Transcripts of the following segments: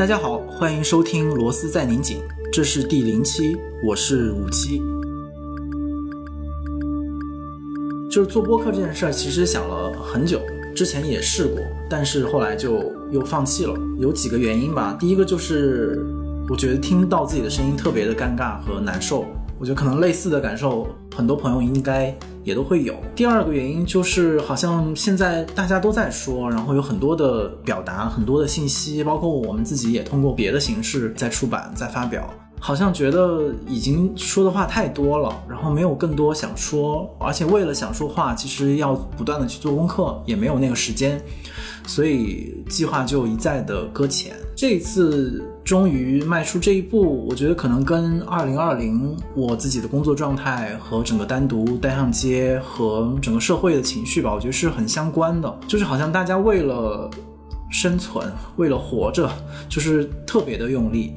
大家好，欢迎收听《螺丝在拧紧》，这是第零期，我是五七。就是做播客这件事儿，其实想了很久，之前也试过，但是后来就又放弃了。有几个原因吧，第一个就是我觉得听到自己的声音特别的尴尬和难受，我觉得可能类似的感受，很多朋友应该也都会有。第二个原因就是好像现在大家都在说，然后有很多的表达，很多的信息，包括我们自己也通过别的形式在出版、在发表。好像觉得已经说的话太多了，然后没有更多想说，而且为了想说话，其实要不断的去做功课，也没有那个时间，所以计划就一再的搁浅。这一次终于迈出这一步，我觉得可能跟二零二零我自己的工作状态和整个单独单上街和整个社会的情绪吧，我觉得是很相关的。就是好像大家为了生存，为了活着，就是特别的用力。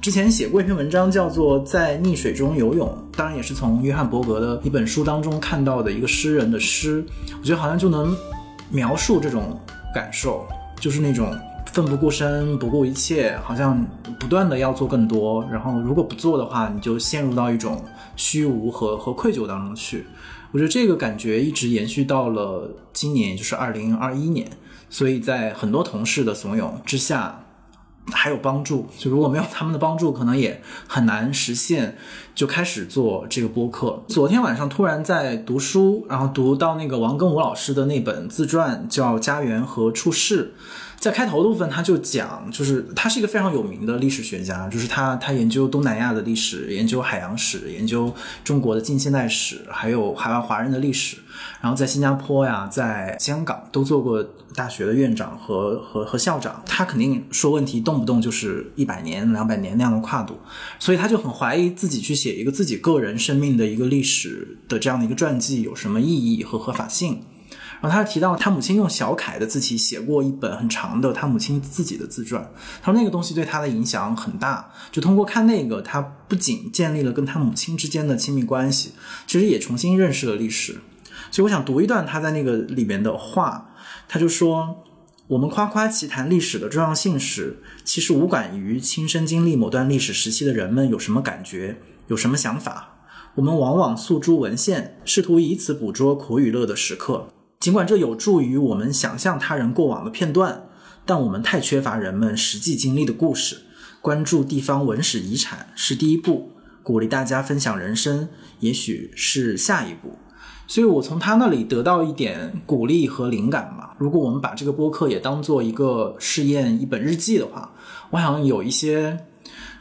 之前写过一篇文章，叫做《在溺水中游泳》，当然也是从约翰伯格的一本书当中看到的一个诗人的诗。我觉得好像就能描述这种感受，就是那种奋不顾身、不顾一切，好像不断的要做更多。然后如果不做的话，你就陷入到一种虚无和和愧疚当中去。我觉得这个感觉一直延续到了今年，就是二零二一年。所以在很多同事的怂恿之下。还有帮助，就如果没有他们的帮助，可能也很难实现。就开始做这个播客。昨天晚上突然在读书，然后读到那个王庚武老师的那本自传，叫《家园和处世》。在开头的部分，他就讲，就是他是一个非常有名的历史学家，就是他他研究东南亚的历史，研究海洋史，研究中国的近现代史，还有海外华人的历史。然后在新加坡呀，在香港都做过大学的院长和和和校长。他肯定说问题动不动就是一百年、两百年那样的跨度，所以他就很怀疑自己去写一个自己个人生命的一个历史的这样的一个传记有什么意义和合法性。然后他提到，他母亲用小楷的字体写过一本很长的他母亲自己的自传。他说那个东西对他的影响很大，就通过看那个，他不仅建立了跟他母亲之间的亲密关系，其实也重新认识了历史。所以我想读一段他在那个里面的话，他就说：“我们夸夸其谈历史的重要性时，其实无感于亲身经历某段历史时期的人们有什么感觉，有什么想法。我们往往诉诸文献，试图以此捕捉苦与乐的时刻。”尽管这有助于我们想象他人过往的片段，但我们太缺乏人们实际经历的故事。关注地方文史遗产是第一步，鼓励大家分享人生，也许是下一步。所以我从他那里得到一点鼓励和灵感吧。如果我们把这个播客也当做一个试验、一本日记的话，我想有一些。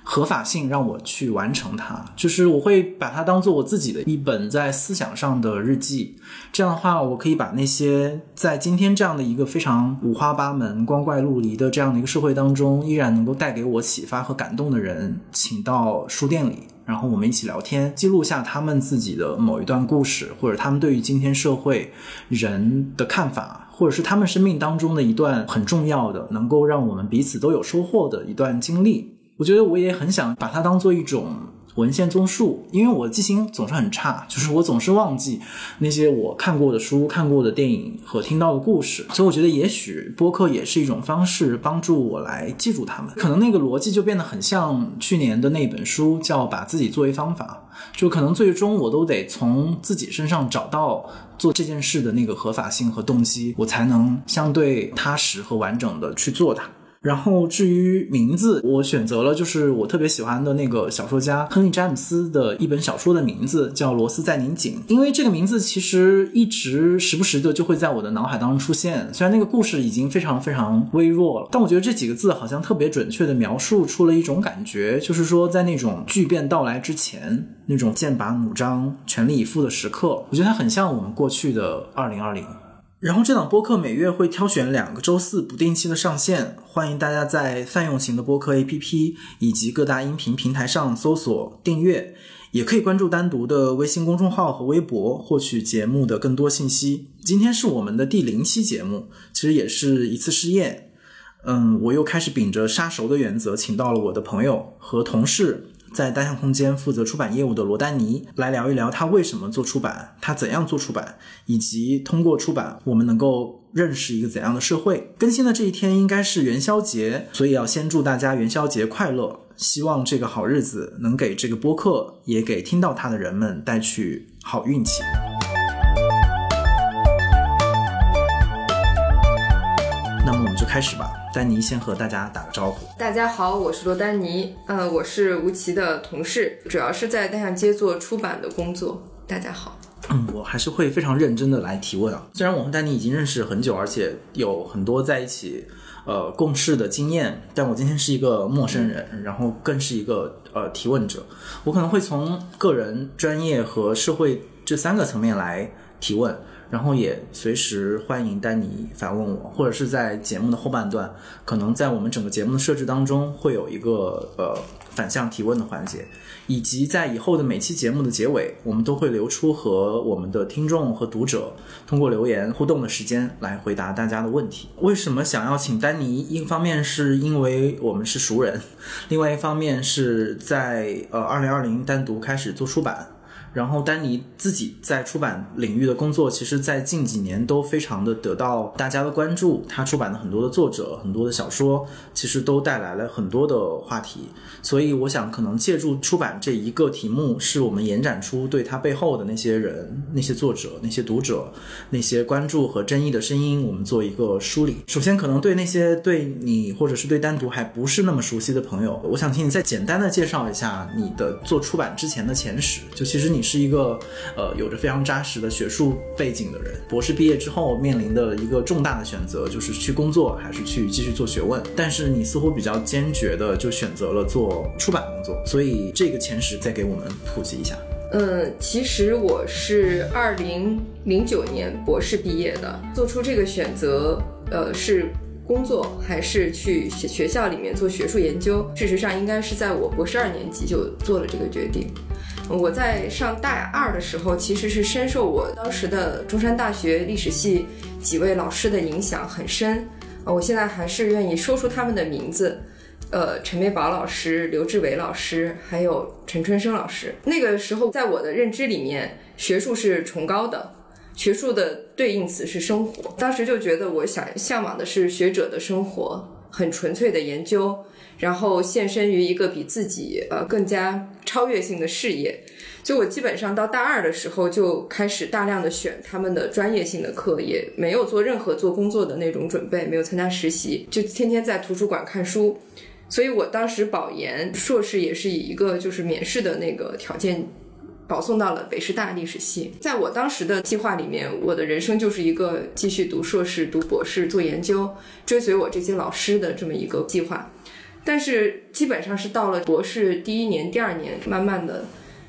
合法性让我去完成它，就是我会把它当做我自己的一本在思想上的日记。这样的话，我可以把那些在今天这样的一个非常五花八门、光怪陆离的这样的一个社会当中，依然能够带给我启发和感动的人，请到书店里，然后我们一起聊天，记录下他们自己的某一段故事，或者他们对于今天社会人的看法，或者是他们生命当中的一段很重要的，能够让我们彼此都有收获的一段经历。我觉得我也很想把它当做一种文献综述，因为我记性总是很差，就是我总是忘记那些我看过的书、看过的电影和听到的故事，所以我觉得也许播客也是一种方式，帮助我来记住他们。可能那个逻辑就变得很像去年的那本书，叫《把自己作为方法》，就可能最终我都得从自己身上找到做这件事的那个合法性和动机，我才能相对踏实和完整的去做它。然后至于名字，我选择了就是我特别喜欢的那个小说家亨利詹姆斯的一本小说的名字，叫《螺丝在拧紧》。因为这个名字其实一直时不时的就会在我的脑海当中出现。虽然那个故事已经非常非常微弱了，但我觉得这几个字好像特别准确的描述出了一种感觉，就是说在那种巨变到来之前，那种剑拔弩张、全力以赴的时刻，我觉得它很像我们过去的二零二零。然后这档播客每月会挑选两个周四不定期的上线，欢迎大家在泛用型的播客 APP 以及各大音频平台上搜索订阅，也可以关注单独的微信公众号和微博获取节目的更多信息。今天是我们的第零期节目，其实也是一次试验。嗯，我又开始秉着杀熟的原则，请到了我的朋友和同事。在单向空间负责出版业务的罗丹尼来聊一聊他为什么做出版，他怎样做出版，以及通过出版我们能够认识一个怎样的社会。更新的这一天应该是元宵节，所以要先祝大家元宵节快乐。希望这个好日子能给这个播客，也给听到它的人们带去好运气。开始吧。丹尼先和大家打个招呼。大家好，我是罗丹尼，呃，我是吴奇的同事，主要是在单向街做出版的工作。大家好。嗯，我还是会非常认真的来提问啊。虽然我和丹尼已经认识很久，而且有很多在一起呃共事的经验，但我今天是一个陌生人，然后更是一个呃提问者。我可能会从个人、专业和社会这三个层面来提问，然后也随时欢迎丹尼反问我，或者是在节目的后半段，可能在我们整个节目的设置当中会有一个呃反向提问的环节。以及在以后的每期节目的结尾，我们都会留出和我们的听众和读者通过留言互动的时间，来回答大家的问题。为什么想要请丹尼？一方面是因为我们是熟人，另外一方面是在呃二零二零单独开始做出版。然后，丹尼自己在出版领域的工作，其实，在近几年都非常的得到大家的关注。他出版的很多的作者，很多的小说，其实都带来了很多的话题。所以，我想可能借助出版这一个题目，是我们延展出对他背后的那些人、那些作者、那些读者、那些关注和争议的声音，我们做一个梳理。首先，可能对那些对你或者是对单独还不是那么熟悉的朋友，我想请你再简单的介绍一下你的做出版之前的前史。就其实你。是一个呃有着非常扎实的学术背景的人，博士毕业之后面临的一个重大的选择就是去工作还是去继续做学问。但是你似乎比较坚决的就选择了做出版工作，所以这个前十再给我们普及一下。嗯，其实我是二零零九年博士毕业的，做出这个选择，呃，是工作还是去学校里面做学术研究？事实上，应该是在我博士二年级就做了这个决定。我在上大二的时候，其实是深受我当时的中山大学历史系几位老师的影响很深。呃，我现在还是愿意说出他们的名字，呃，陈美宝老师、刘志伟老师，还有陈春生老师。那个时候，在我的认知里面，学术是崇高的，学术的对应词是生活。当时就觉得，我想向往的是学者的生活，很纯粹的研究。然后献身于一个比自己呃更加超越性的事业，就我基本上到大二的时候就开始大量的选他们的专业性的课，也没有做任何做工作的那种准备，没有参加实习，就天天在图书馆看书。所以我当时保研硕士也是以一个就是免试的那个条件保送到了北师大历史系。在我当时的计划里面，我的人生就是一个继续读硕士、读博士、做研究，追随我这些老师的这么一个计划。但是基本上是到了博士第一年、第二年，慢慢的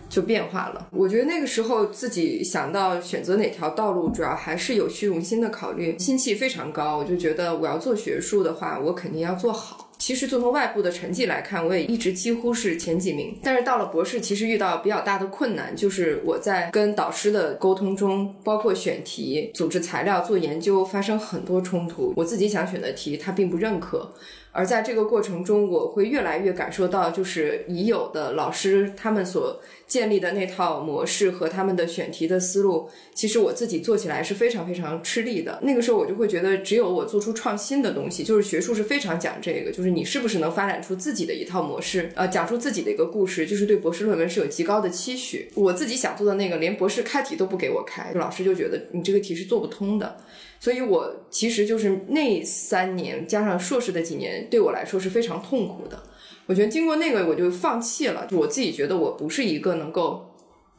就变化了。我觉得那个时候自己想到选择哪条道路，主要还是有虚荣心的考虑，心气非常高。我就觉得我要做学术的话，我肯定要做好。其实就从外部的成绩来看，我也一直几乎是前几名。但是到了博士，其实遇到比较大的困难，就是我在跟导师的沟通中，包括选题、组织材料、做研究，发生很多冲突。我自己想选的题，他并不认可。而在这个过程中，我会越来越感受到，就是已有的老师他们所建立的那套模式和他们的选题的思路，其实我自己做起来是非常非常吃力的。那个时候，我就会觉得，只有我做出创新的东西，就是学术是非常讲这个，就是你是不是能发展出自己的一套模式，呃，讲出自己的一个故事，就是对博士论文是有极高的期许。我自己想做的那个，连博士开题都不给我开，老师就觉得你这个题是做不通的。所以，我其实就是那三年加上硕士的几年，对我来说是非常痛苦的。我觉得经过那个，我就放弃了。我自己觉得我不是一个能够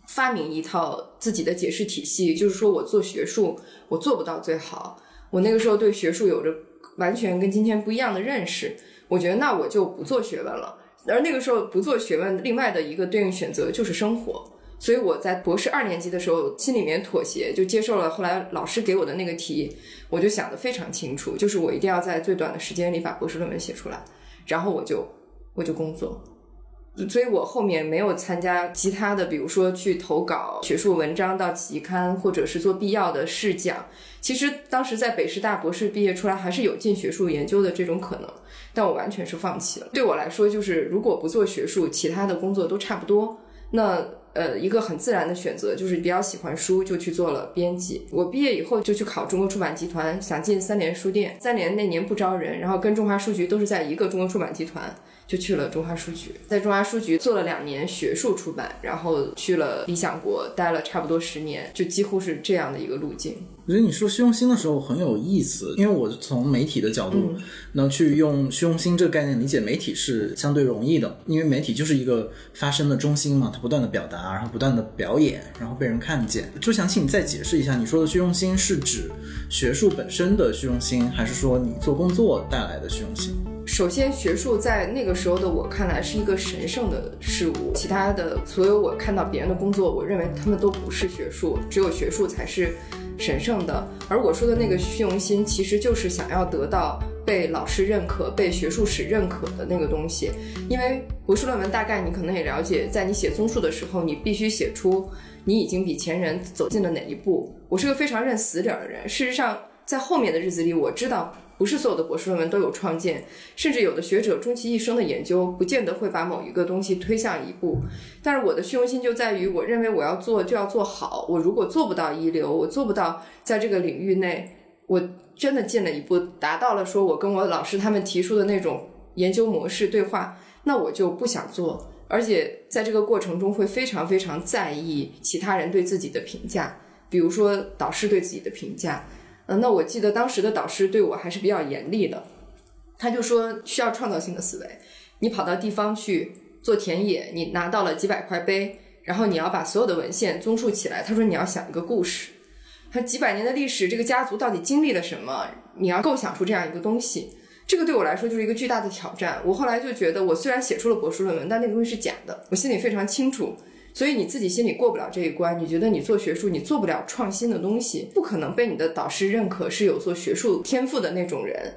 发明一套自己的解释体系，就是说我做学术，我做不到最好。我那个时候对学术有着完全跟今天不一样的认识。我觉得那我就不做学问了。而那个时候不做学问，另外的一个对应选择就是生活。所以我在博士二年级的时候，心里面妥协，就接受了后来老师给我的那个题，我就想得非常清楚，就是我一定要在最短的时间里把博士论文写出来，然后我就我就工作。所以我后面没有参加其他的，比如说去投稿学术文章到期刊，或者是做必要的试讲。其实当时在北师大博士毕业出来，还是有进学术研究的这种可能，但我完全是放弃了。对我来说，就是如果不做学术，其他的工作都差不多。那呃，一个很自然的选择就是比较喜欢书，就去做了编辑。我毕业以后就去考中国出版集团，想进三联书店。三联那年不招人，然后跟中华书局都是在一个中国出版集团。就去了中华书局，在中华书局做了两年学术出版，然后去了理想国待了差不多十年，就几乎是这样的一个路径。我觉得你说虚荣心的时候很有意思，因为我从媒体的角度，能去用虚荣心这个概念理解媒体是相对容易的，因为媒体就是一个发声的中心嘛，它不断的表达，然后不断的表演，然后被人看见。就想请你再解释一下，你说的虚荣心是指学术本身的虚荣心，还是说你做工作带来的虚荣心？首先，学术在那个时候的我看来是一个神圣的事物，其他的所有我看到别人的工作，我认为他们都不是学术，只有学术才是神圣的。而我说的那个虚荣心，其实就是想要得到被老师认可、被学术史认可的那个东西。因为博士论文，大概你可能也了解，在你写综述的时候，你必须写出你已经比前人走进了哪一步。我是个非常认死理儿的人，事实上，在后面的日子里，我知道。不是所有的博士论文都有创建，甚至有的学者终其一生的研究，不见得会把某一个东西推向一步。但是我的虚荣心就在于，我认为我要做就要做好。我如果做不到一流，我做不到在这个领域内，我真的进了一步，达到了说我跟我老师他们提出的那种研究模式对话，那我就不想做。而且在这个过程中会非常非常在意其他人对自己的评价，比如说导师对自己的评价。嗯，那我记得当时的导师对我还是比较严厉的，他就说需要创造性的思维。你跑到地方去做田野，你拿到了几百块碑，然后你要把所有的文献综述起来。他说你要想一个故事，他几百年的历史，这个家族到底经历了什么？你要构想出这样一个东西。这个对我来说就是一个巨大的挑战。我后来就觉得，我虽然写出了博士论文，但那个东西是假的，我心里非常清楚。所以你自己心里过不了这一关，你觉得你做学术你做不了创新的东西，不可能被你的导师认可是有做学术天赋的那种人，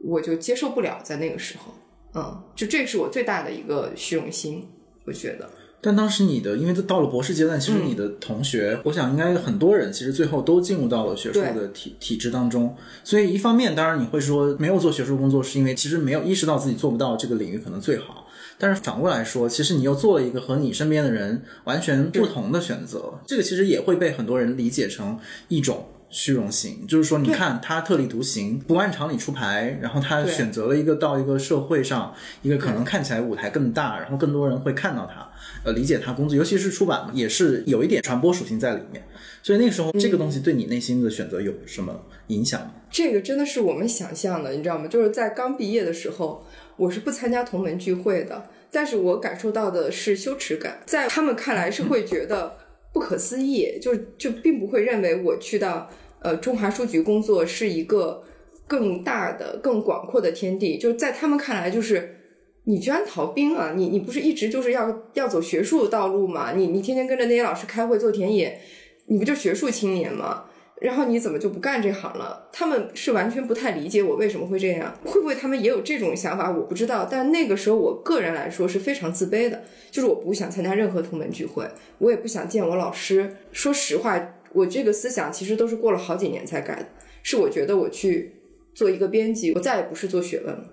我就接受不了。在那个时候，嗯，就这是我最大的一个虚荣心，我觉得。但当时你的，因为到了博士阶段，其实你的同学，我想应该很多人其实最后都进入到了学术的体体制当中。所以一方面，当然你会说没有做学术工作，是因为其实没有意识到自己做不到这个领域可能最好。但是反过来说，其实你又做了一个和你身边的人完全不同的选择，这个其实也会被很多人理解成一种虚荣心。就是说，你看他特立独行，不按常理出牌，然后他选择了一个到一个社会上，一个可能看起来舞台更大，然后更多人会看到他，呃，理解他工作，尤其是出版嘛，也是有一点传播属性在里面。所以那个时候，这个东西对你内心的选择有什么影响吗？这个真的是我们想象的，你知道吗？就是在刚毕业的时候。我是不参加同门聚会的，但是我感受到的是羞耻感，在他们看来是会觉得不可思议，就就并不会认为我去到呃中华书局工作是一个更大的、更广阔的天地，就在他们看来就是你居然逃兵啊，你你不是一直就是要要走学术道路吗？你你天天跟着那些老师开会做田野，你不就学术青年吗？然后你怎么就不干这行了？他们是完全不太理解我为什么会这样，会不会他们也有这种想法？我不知道。但那个时候，我个人来说是非常自卑的，就是我不想参加任何同门聚会，我也不想见我老师。说实话，我这个思想其实都是过了好几年才改的，是我觉得我去做一个编辑，我再也不是做学问了。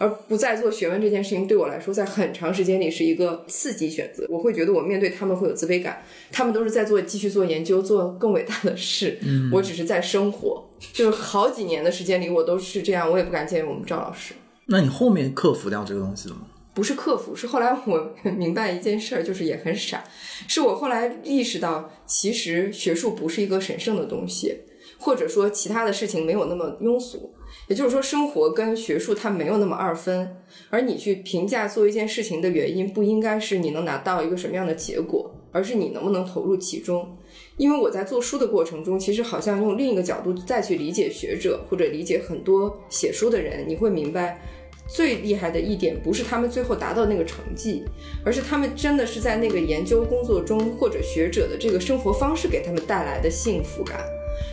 而不再做学问这件事情，对我来说，在很长时间里是一个刺激选择。我会觉得我面对他们会有自卑感，他们都是在做继续做研究，做更伟大的事，我只是在生活。就是好几年的时间里，我都是这样，我也不敢见我们赵老师。那你后面克服掉这个东西了吗？不是克服，是后来我明白一件事儿，就是也很傻，是我后来意识到，其实学术不是一个神圣的东西，或者说其他的事情没有那么庸俗。也就是说，生活跟学术它没有那么二分，而你去评价做一件事情的原因，不应该是你能拿到一个什么样的结果，而是你能不能投入其中。因为我在做书的过程中，其实好像用另一个角度再去理解学者或者理解很多写书的人，你会明白，最厉害的一点不是他们最后达到那个成绩，而是他们真的是在那个研究工作中或者学者的这个生活方式给他们带来的幸福感。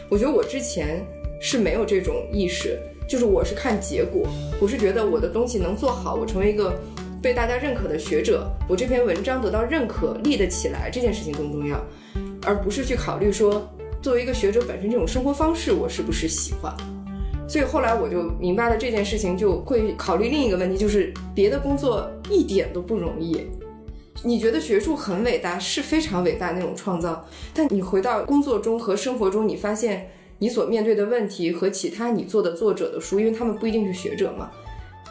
我觉得我之前是没有这种意识。就是我是看结果，我是觉得我的东西能做好，我成为一个被大家认可的学者，我这篇文章得到认可，立得起来，这件事情更重要，而不是去考虑说作为一个学者本身这种生活方式我是不是喜欢。所以后来我就明白了这件事情，就会考虑另一个问题，就是别的工作一点都不容易，你觉得学术很伟大，是非常伟大那种创造，但你回到工作中和生活中，你发现你所面对的问题和其他你做的作者的书，因为他们不一定是学者嘛，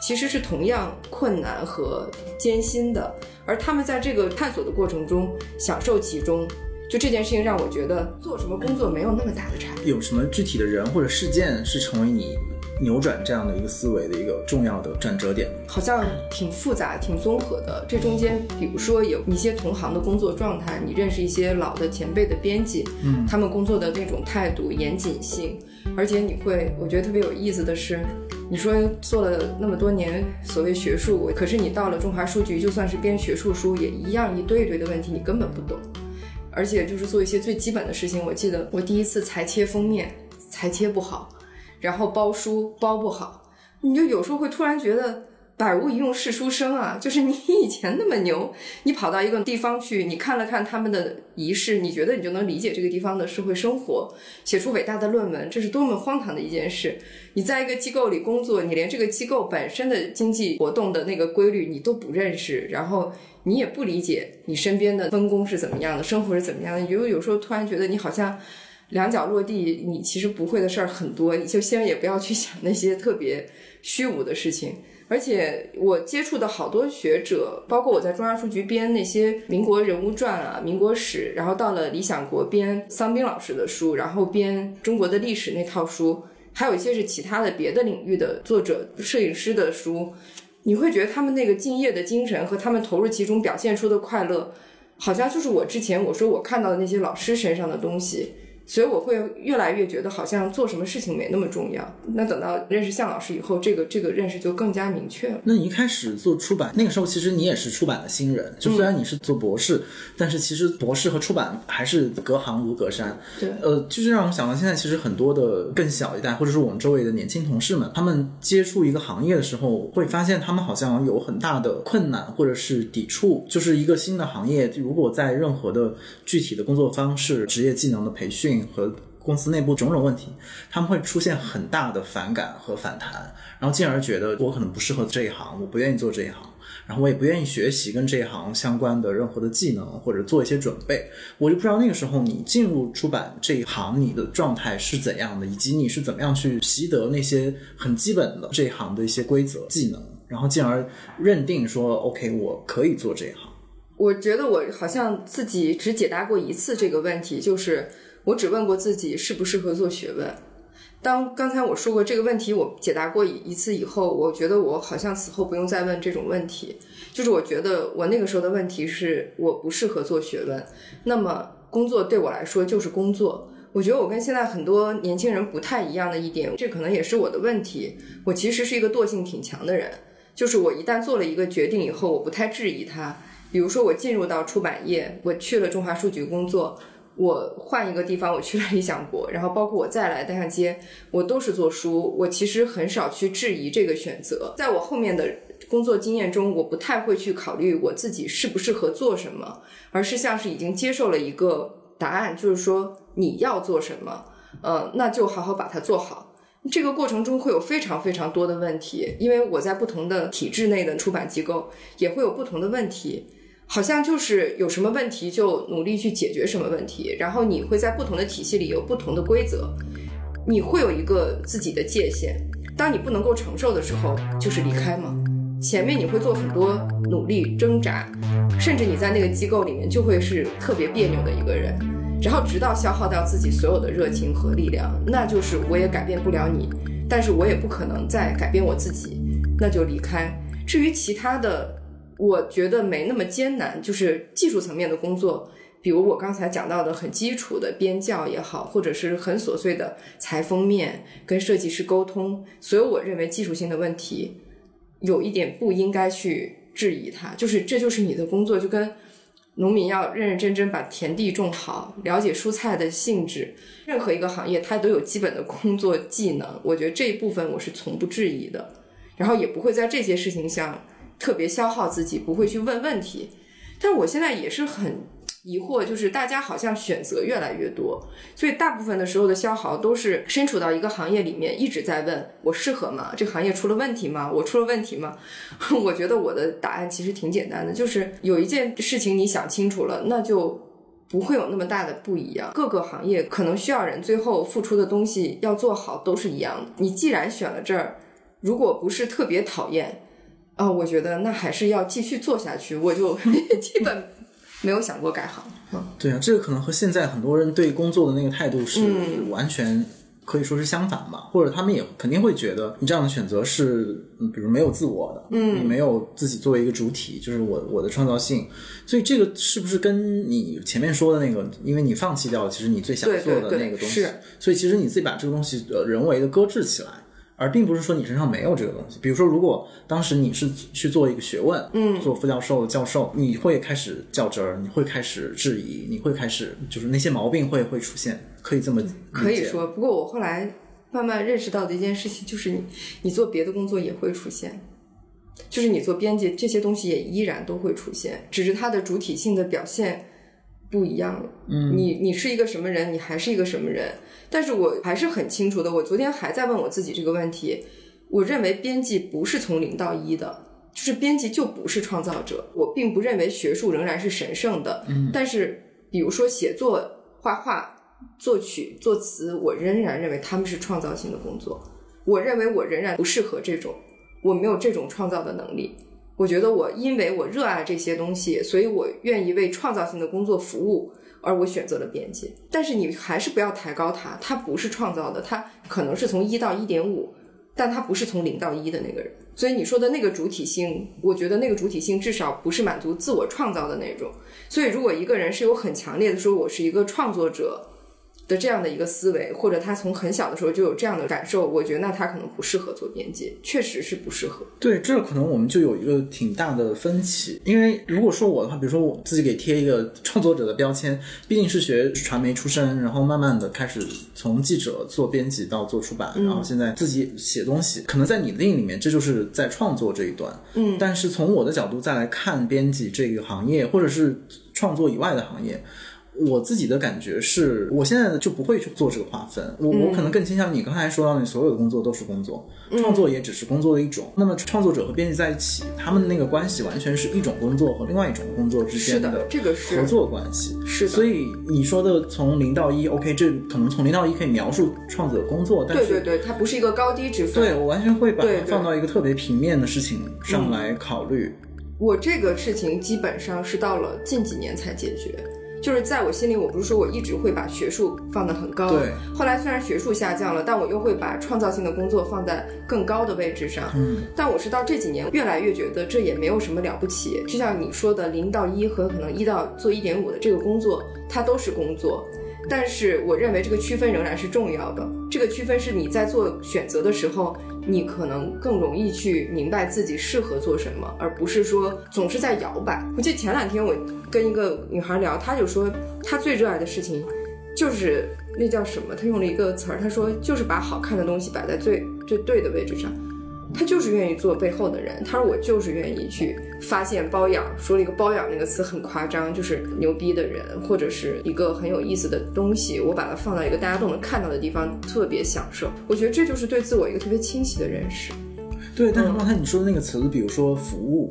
其实是同样困难和艰辛的，而他们在这个探索的过程中享受其中。就这件事情让我觉得做什么工作没有那么大的差别。有什么具体的人或者事件是成为你扭转这样的一个思维的一个重要的转折点？好像挺复杂、挺综合的。这中间，比如说有一些同行的工作状态，你认识一些老的前辈的编辑，嗯，他们工作的那种态度、严谨性，而且你会，我觉得特别有意思的是，你说做了那么多年所谓学术，可是你到了中华书局，就算是编学术书，也一样一堆一堆的问题，你根本不懂。而且就是做一些最基本的事情。我记得我第一次裁切封面，裁切不好，然后包书包不好，你就有时候会突然觉得百无一用是书生啊！就是你以前那么牛，你跑到一个地方去，你看了看他们的仪式，你觉得你就能理解这个地方的社会生活，写出伟大的论文，这是多么荒唐的一件事！你在一个机构里工作，你连这个机构本身的经济活动的那个规律你都不认识，然后。你也不理解你身边的分工是怎么样的，生活是怎么样的。你就有时候突然觉得你好像两脚落地，你其实不会的事儿很多。你就先也不要去想那些特别虚无的事情。而且我接触的好多学者，包括我在中央书局编那些民国人物传啊、民国史，然后到了理想国编桑斌老师的书，然后编中国的历史那套书，还有一些是其他的别的领域的作者、摄影师的书。你会觉得他们那个敬业的精神和他们投入其中表现出的快乐，好像就是我之前我说我看到的那些老师身上的东西。所以我会越来越觉得好像做什么事情没那么重要。那等到认识向老师以后，这个这个认识就更加明确了。那你一开始做出版，那个时候其实你也是出版的新人，就虽然你是做博士，但是其实博士和出版还是隔行如隔山。对，呃，就是让我想到现在其实很多的更小一代，或者是我们周围的年轻同事们，他们接触一个行业的时候，会发现他们好像有很大的困难或者是抵触，就是一个新的行业，如果在任何的具体的工作方式、职业技能的培训。和公司内部种种问题，他们会出现很大的反感和反弹，然后进而觉得我可能不适合这一行，我不愿意做这一行，然后我也不愿意学习跟这一行相关的任何的技能或者做一些准备。我就不知道那个时候你进入出版这一行，你的状态是怎样的，以及你是怎么样去习得那些很基本的这一行的一些规则技能，然后进而认定说 OK，我可以做这一行。我觉得我好像自己只解答过一次这个问题，就是。我只问过自己适不适合做学问。当刚才我说过这个问题，我解答过一次以后，我觉得我好像此后不用再问这种问题。就是我觉得我那个时候的问题是我不适合做学问，那么工作对我来说就是工作。我觉得我跟现在很多年轻人不太一样的一点，这可能也是我的问题。我其实是一个惰性挺强的人，就是我一旦做了一个决定以后，我不太质疑它。比如说我进入到出版业，我去了中华书局工作。我换一个地方，我去了理想国，然后包括我再来单向街，我都是做书。我其实很少去质疑这个选择。在我后面的工作经验中，我不太会去考虑我自己适不适合做什么，而是像是已经接受了一个答案，就是说你要做什么，嗯，那就好好把它做好。这个过程中会有非常非常多的问题，因为我在不同的体制内的出版机构也会有不同的问题。好像就是有什么问题就努力去解决什么问题，然后你会在不同的体系里有不同的规则，你会有一个自己的界限。当你不能够承受的时候，就是离开嘛。前面你会做很多努力挣扎，甚至你在那个机构里面就会是特别别扭的一个人，然后直到消耗掉自己所有的热情和力量，那就是我也改变不了你，但是我也不可能再改变我自己，那就离开。至于其他的。我觉得没那么艰难，就是技术层面的工作，比如我刚才讲到的很基础的编教也好，或者是很琐碎的裁封面、跟设计师沟通，所有我认为技术性的问题，有一点不应该去质疑它，就是这就是你的工作，就跟农民要认认真真把田地种好，了解蔬菜的性质，任何一个行业它都有基本的工作技能，我觉得这一部分我是从不质疑的，然后也不会在这些事情上。特别消耗自己，不会去问问题，但我现在也是很疑惑，就是大家好像选择越来越多，所以大部分的时候的消耗都是身处到一个行业里面，一直在问我适合吗？这个行业出了问题吗？我出了问题吗？我觉得我的答案其实挺简单的，就是有一件事情你想清楚了，那就不会有那么大的不一样。各个行业可能需要人，最后付出的东西要做好都是一样的。你既然选了这儿，如果不是特别讨厌。啊，我觉得那还是要继续做下去，我就 基本没有想过改行。嗯对啊，这个可能和现在很多人对工作的那个态度是完全可以说是相反吧，或者他们也肯定会觉得你这样的选择是，嗯，比如没有自我的，嗯，你没有自己作为一个主体，就是我我的创造性。所以这个是不是跟你前面说的那个，因为你放弃掉了其实你最想做的那个东西，所以其实你自己把这个东西呃人为的搁置起来。而并不是说你身上没有这个东西。比如说，如果当时你是去做一个学问，嗯，做副教授、教授，你会开始较真儿，你会开始质疑，你会开始就是那些毛病会会出现，可以这么可以说。不过我后来慢慢认识到的一件事情，就是你你做别的工作也会出现，就是你做编辑这些东西也依然都会出现，只是它的主体性的表现不一样了。嗯，你你是一个什么人，你还是一个什么人。但是我还是很清楚的，我昨天还在问我自己这个问题。我认为编辑不是从零到一的，就是编辑就不是创造者。我并不认为学术仍然是神圣的，嗯。但是比如说写作、画画、作曲、作词，我仍然认为他们是创造性的工作。我认为我仍然不适合这种，我没有这种创造的能力。我觉得我因为我热爱这些东西，所以我愿意为创造性的工作服务。而我选择了编辑，但是你还是不要抬高他，他不是创造的，他可能是从一到一点五，但他不是从零到一的那个人。所以你说的那个主体性，我觉得那个主体性至少不是满足自我创造的那种。所以如果一个人是有很强烈的说，我是一个创作者。的这样的一个思维，或者他从很小的时候就有这样的感受，我觉得那他可能不适合做编辑，确实是不适合。对，这可能我们就有一个挺大的分歧。因为如果说我的话，比如说我自己给贴一个创作者的标签，毕竟是学传媒出身，然后慢慢的开始从记者做编辑到做出版，然后现在自己写东西，可能在你的定义里面，这就是在创作这一段。嗯，但是从我的角度再来看编辑这个行业，或者是创作以外的行业。我自己的感觉是，我现在就不会去做这个划分。我我可能更倾向你刚才说到，你所有的工作都是工作，创作也只是工作的一种。那么创作者和编辑在一起，他们的那个关系完全是一种工作和另外一种工作之间的这个是合作关系。是，所以你说的从零到一，OK，这可能从零到一可以描述创作者工作，但是对对对，它不是一个高低之分。对我完全会把它放到一个特别平面的事情上来考虑。我这个事情基本上是到了近几年才解决。就是在我心里，我不是说我一直会把学术放得很高。对。后来虽然学术下降了，但我又会把创造性的工作放在更高的位置上。嗯。但我是到这几年越来越觉得这也没有什么了不起。就像你说的，零到一和可能一到做一点五的这个工作，它都是工作。但是我认为这个区分仍然是重要的。这个区分是你在做选择的时候。你可能更容易去明白自己适合做什么，而不是说总是在摇摆。我记得前两天我跟一个女孩聊，她就说她最热爱的事情就是那叫什么？她用了一个词儿，她说就是把好看的东西摆在最最对的位置上。他就是愿意做背后的人。他说我就是愿意去发现包养，说了一个包养那个词很夸张，就是牛逼的人或者是一个很有意思的东西，我把它放到一个大家都能看到的地方，特别享受。我觉得这就是对自我一个特别清晰的认识。对，但是刚才你说的那个词，比如说服务。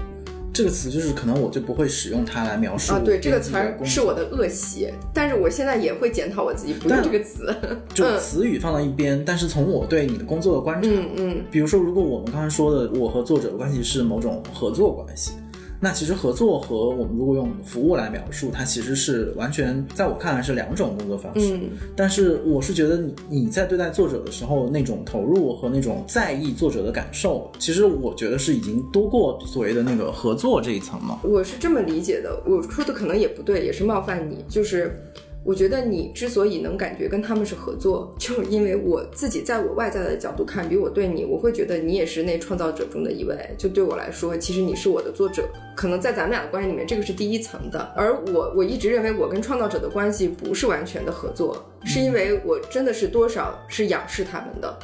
这个词就是可能我就不会使用它来描述啊，对，这个词儿是我的恶习，但是我现在也会检讨我自己不用这个词，就词语放到一边。但是从我对你的工作的观察，嗯嗯，比如说如果我们刚才说的我和作者的关系是某种合作关系。那其实合作和我们如果用服务来描述，它其实是完全在我看来是两种工作方式。嗯，但是我是觉得你你在对待作者的时候，那种投入和那种在意作者的感受，其实我觉得是已经多过所谓的那个合作这一层了。我是这么理解的，我说的可能也不对，也是冒犯你，就是。我觉得你之所以能感觉跟他们是合作，就是因为我自己在我外在的角度看，比我对你，我会觉得你也是那创造者中的一位。就对我来说，其实你是我的作者。可能在咱们俩的关系里面，这个是第一层的。而我，我一直认为我跟创造者的关系不是完全的合作，是因为我真的是多少是仰视他们的。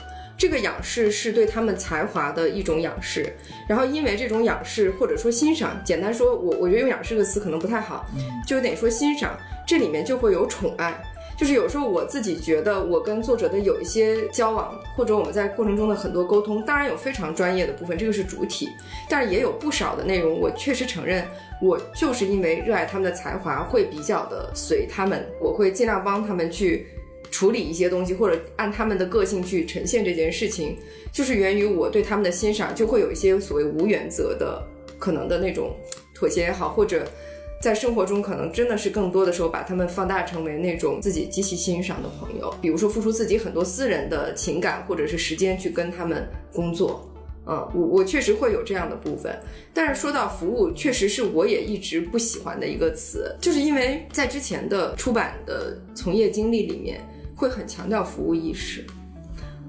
这个仰视是对他们才华的一种仰视，然后因为这种仰视或者说欣赏，简单说，我我觉得用仰视这个词可能不太好，就有点说欣赏，这里面就会有宠爱。就是有时候我自己觉得，我跟作者的有一些交往，或者我们在过程中的很多沟通，当然有非常专业的部分，这个是主体，但是也有不少的内容，我确实承认，我就是因为热爱他们的才华，会比较的随他们，我会尽量帮他们去。处理一些东西，或者按他们的个性去呈现这件事情，就是源于我对他们的欣赏，就会有一些所谓无原则的可能的那种妥协也好，或者在生活中可能真的是更多的时候把他们放大成为那种自己极其欣赏的朋友，比如说付出自己很多私人的情感或者是时间去跟他们工作，嗯，我我确实会有这样的部分。但是说到服务，确实是我也一直不喜欢的一个词，就是因为在之前的出版的从业经历里面。会很强调服务意识，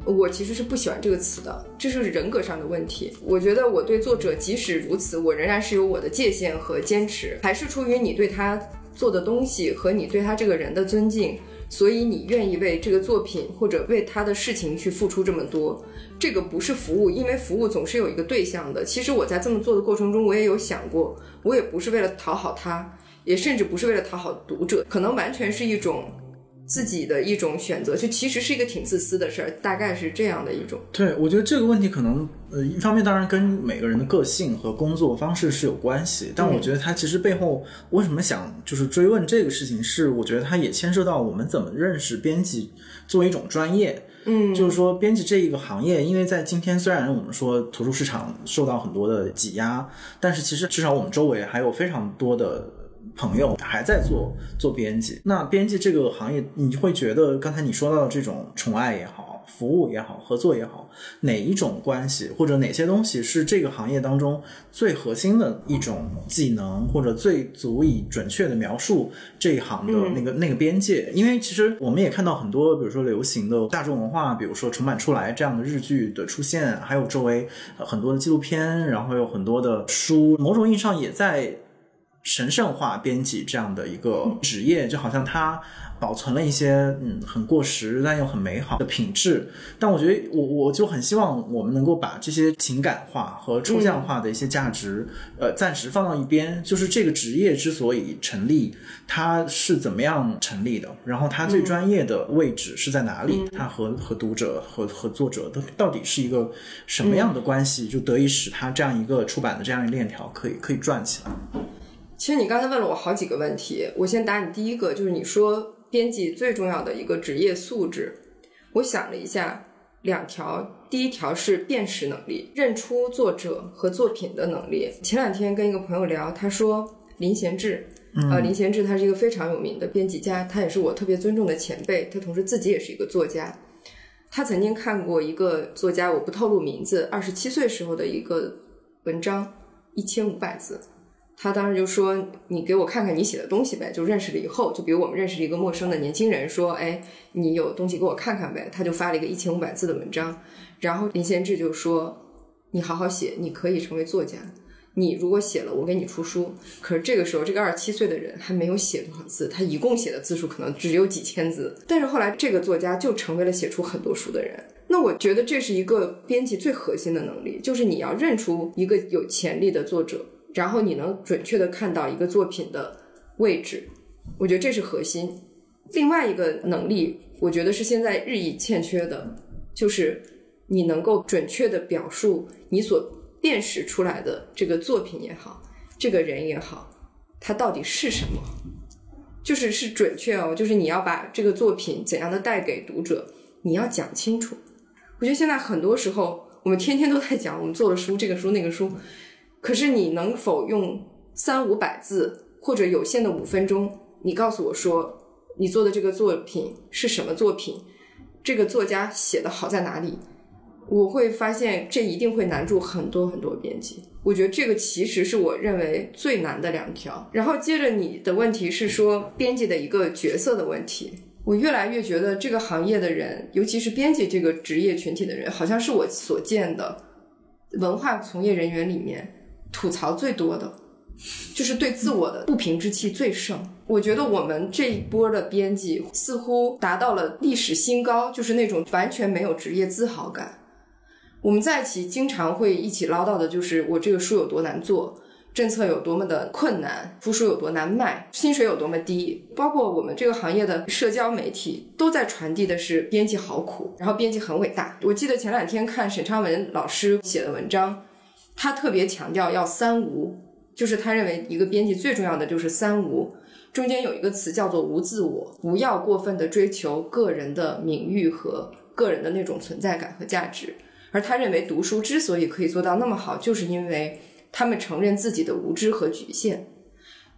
我其实是不喜欢这个词的，这是人格上的问题。我觉得我对作者即使如此，我仍然是有我的界限和坚持，还是出于你对他做的东西和你对他这个人的尊敬，所以你愿意为这个作品或者为他的事情去付出这么多。这个不是服务，因为服务总是有一个对象的。其实我在这么做的过程中，我也有想过，我也不是为了讨好他，也甚至不是为了讨好读者，可能完全是一种。自己的一种选择，就其实是一个挺自私的事儿，大概是这样的一种。对，我觉得这个问题可能，呃，一方面当然跟每个人的个性和工作方式是有关系，但我觉得它其实背后为什么想就是追问这个事情，是我觉得它也牵涉到我们怎么认识编辑作为一种专业。嗯，就是说编辑这一个行业，因为在今天虽然我们说图书市场受到很多的挤压，但是其实至少我们周围还有非常多的。朋友还在做做编辑，那编辑这个行业，你会觉得刚才你说到的这种宠爱也好，服务也好，合作也好，哪一种关系或者哪些东西是这个行业当中最核心的一种技能，或者最足以准确的描述这一行的那个那个边界？因为其实我们也看到很多，比如说流行的大众文化，比如说重版出来这样的日剧的出现，还有周围很多的纪录片，然后有很多的书，某种意义上也在。神圣化编辑这样的一个职业，就好像它保存了一些嗯很过时但又很美好的品质。但我觉得我我就很希望我们能够把这些情感化和抽象化的一些价值，呃，暂时放到一边。就是这个职业之所以成立，它是怎么样成立的？然后它最专业的位置是在哪里？它和和读者和和作者的到底是一个什么样的关系，就得以使它这样一个出版的这样一链条可以可以转起来。其实你刚才问了我好几个问题，我先答你第一个，就是你说编辑最重要的一个职业素质。我想了一下，两条，第一条是辨识能力，认出作者和作品的能力。前两天跟一个朋友聊，他说林贤志，呃，林贤志他是一个非常有名的编辑家，他也是我特别尊重的前辈，他同时自己也是一个作家。他曾经看过一个作家，我不透露名字，二十七岁时候的一个文章，一千五百字。他当时就说：“你给我看看你写的东西呗。”就认识了以后，就比如我们认识一个陌生的年轻人，说：“哎，你有东西给我看看呗。”他就发了一个一千五百字的文章，然后林贤志就说：“你好好写，你可以成为作家。你如果写了，我给你出书。”可是这个时候，这个二十七岁的人还没有写多少字，他一共写的字数可能只有几千字。但是后来，这个作家就成为了写出很多书的人。那我觉得这是一个编辑最核心的能力，就是你要认出一个有潜力的作者。然后你能准确的看到一个作品的位置，我觉得这是核心。另外一个能力，我觉得是现在日益欠缺的，就是你能够准确的表述你所辨识出来的这个作品也好，这个人也好，他到底是什么，就是是准确哦，就是你要把这个作品怎样的带给读者，你要讲清楚。我觉得现在很多时候，我们天天都在讲我们做的书，这个书那个书。可是你能否用三五百字或者有限的五分钟，你告诉我说你做的这个作品是什么作品？这个作家写的好在哪里？我会发现这一定会难住很多很多编辑。我觉得这个其实是我认为最难的两条。然后接着你的问题是说编辑的一个角色的问题，我越来越觉得这个行业的人，尤其是编辑这个职业群体的人，好像是我所见的文化从业人员里面。吐槽最多的，就是对自我的不平之气最盛。我觉得我们这一波的编辑似乎达到了历史新高，就是那种完全没有职业自豪感，我们在一起经常会一起唠叨的就是我这个书有多难做。政策有多么的困难，出书有多难卖，薪水有多么低，包括我们这个行业的社交媒体都在传递的是编辑好苦，然后编辑很伟大。我记得前两天看沈昌文老师写的文章，他特别强调要三无，就是他认为一个编辑最重要的就是三无，中间有一个词叫做无自我，不要过分的追求个人的名誉和个人的那种存在感和价值。而他认为读书之所以可以做到那么好，就是因为。他们承认自己的无知和局限，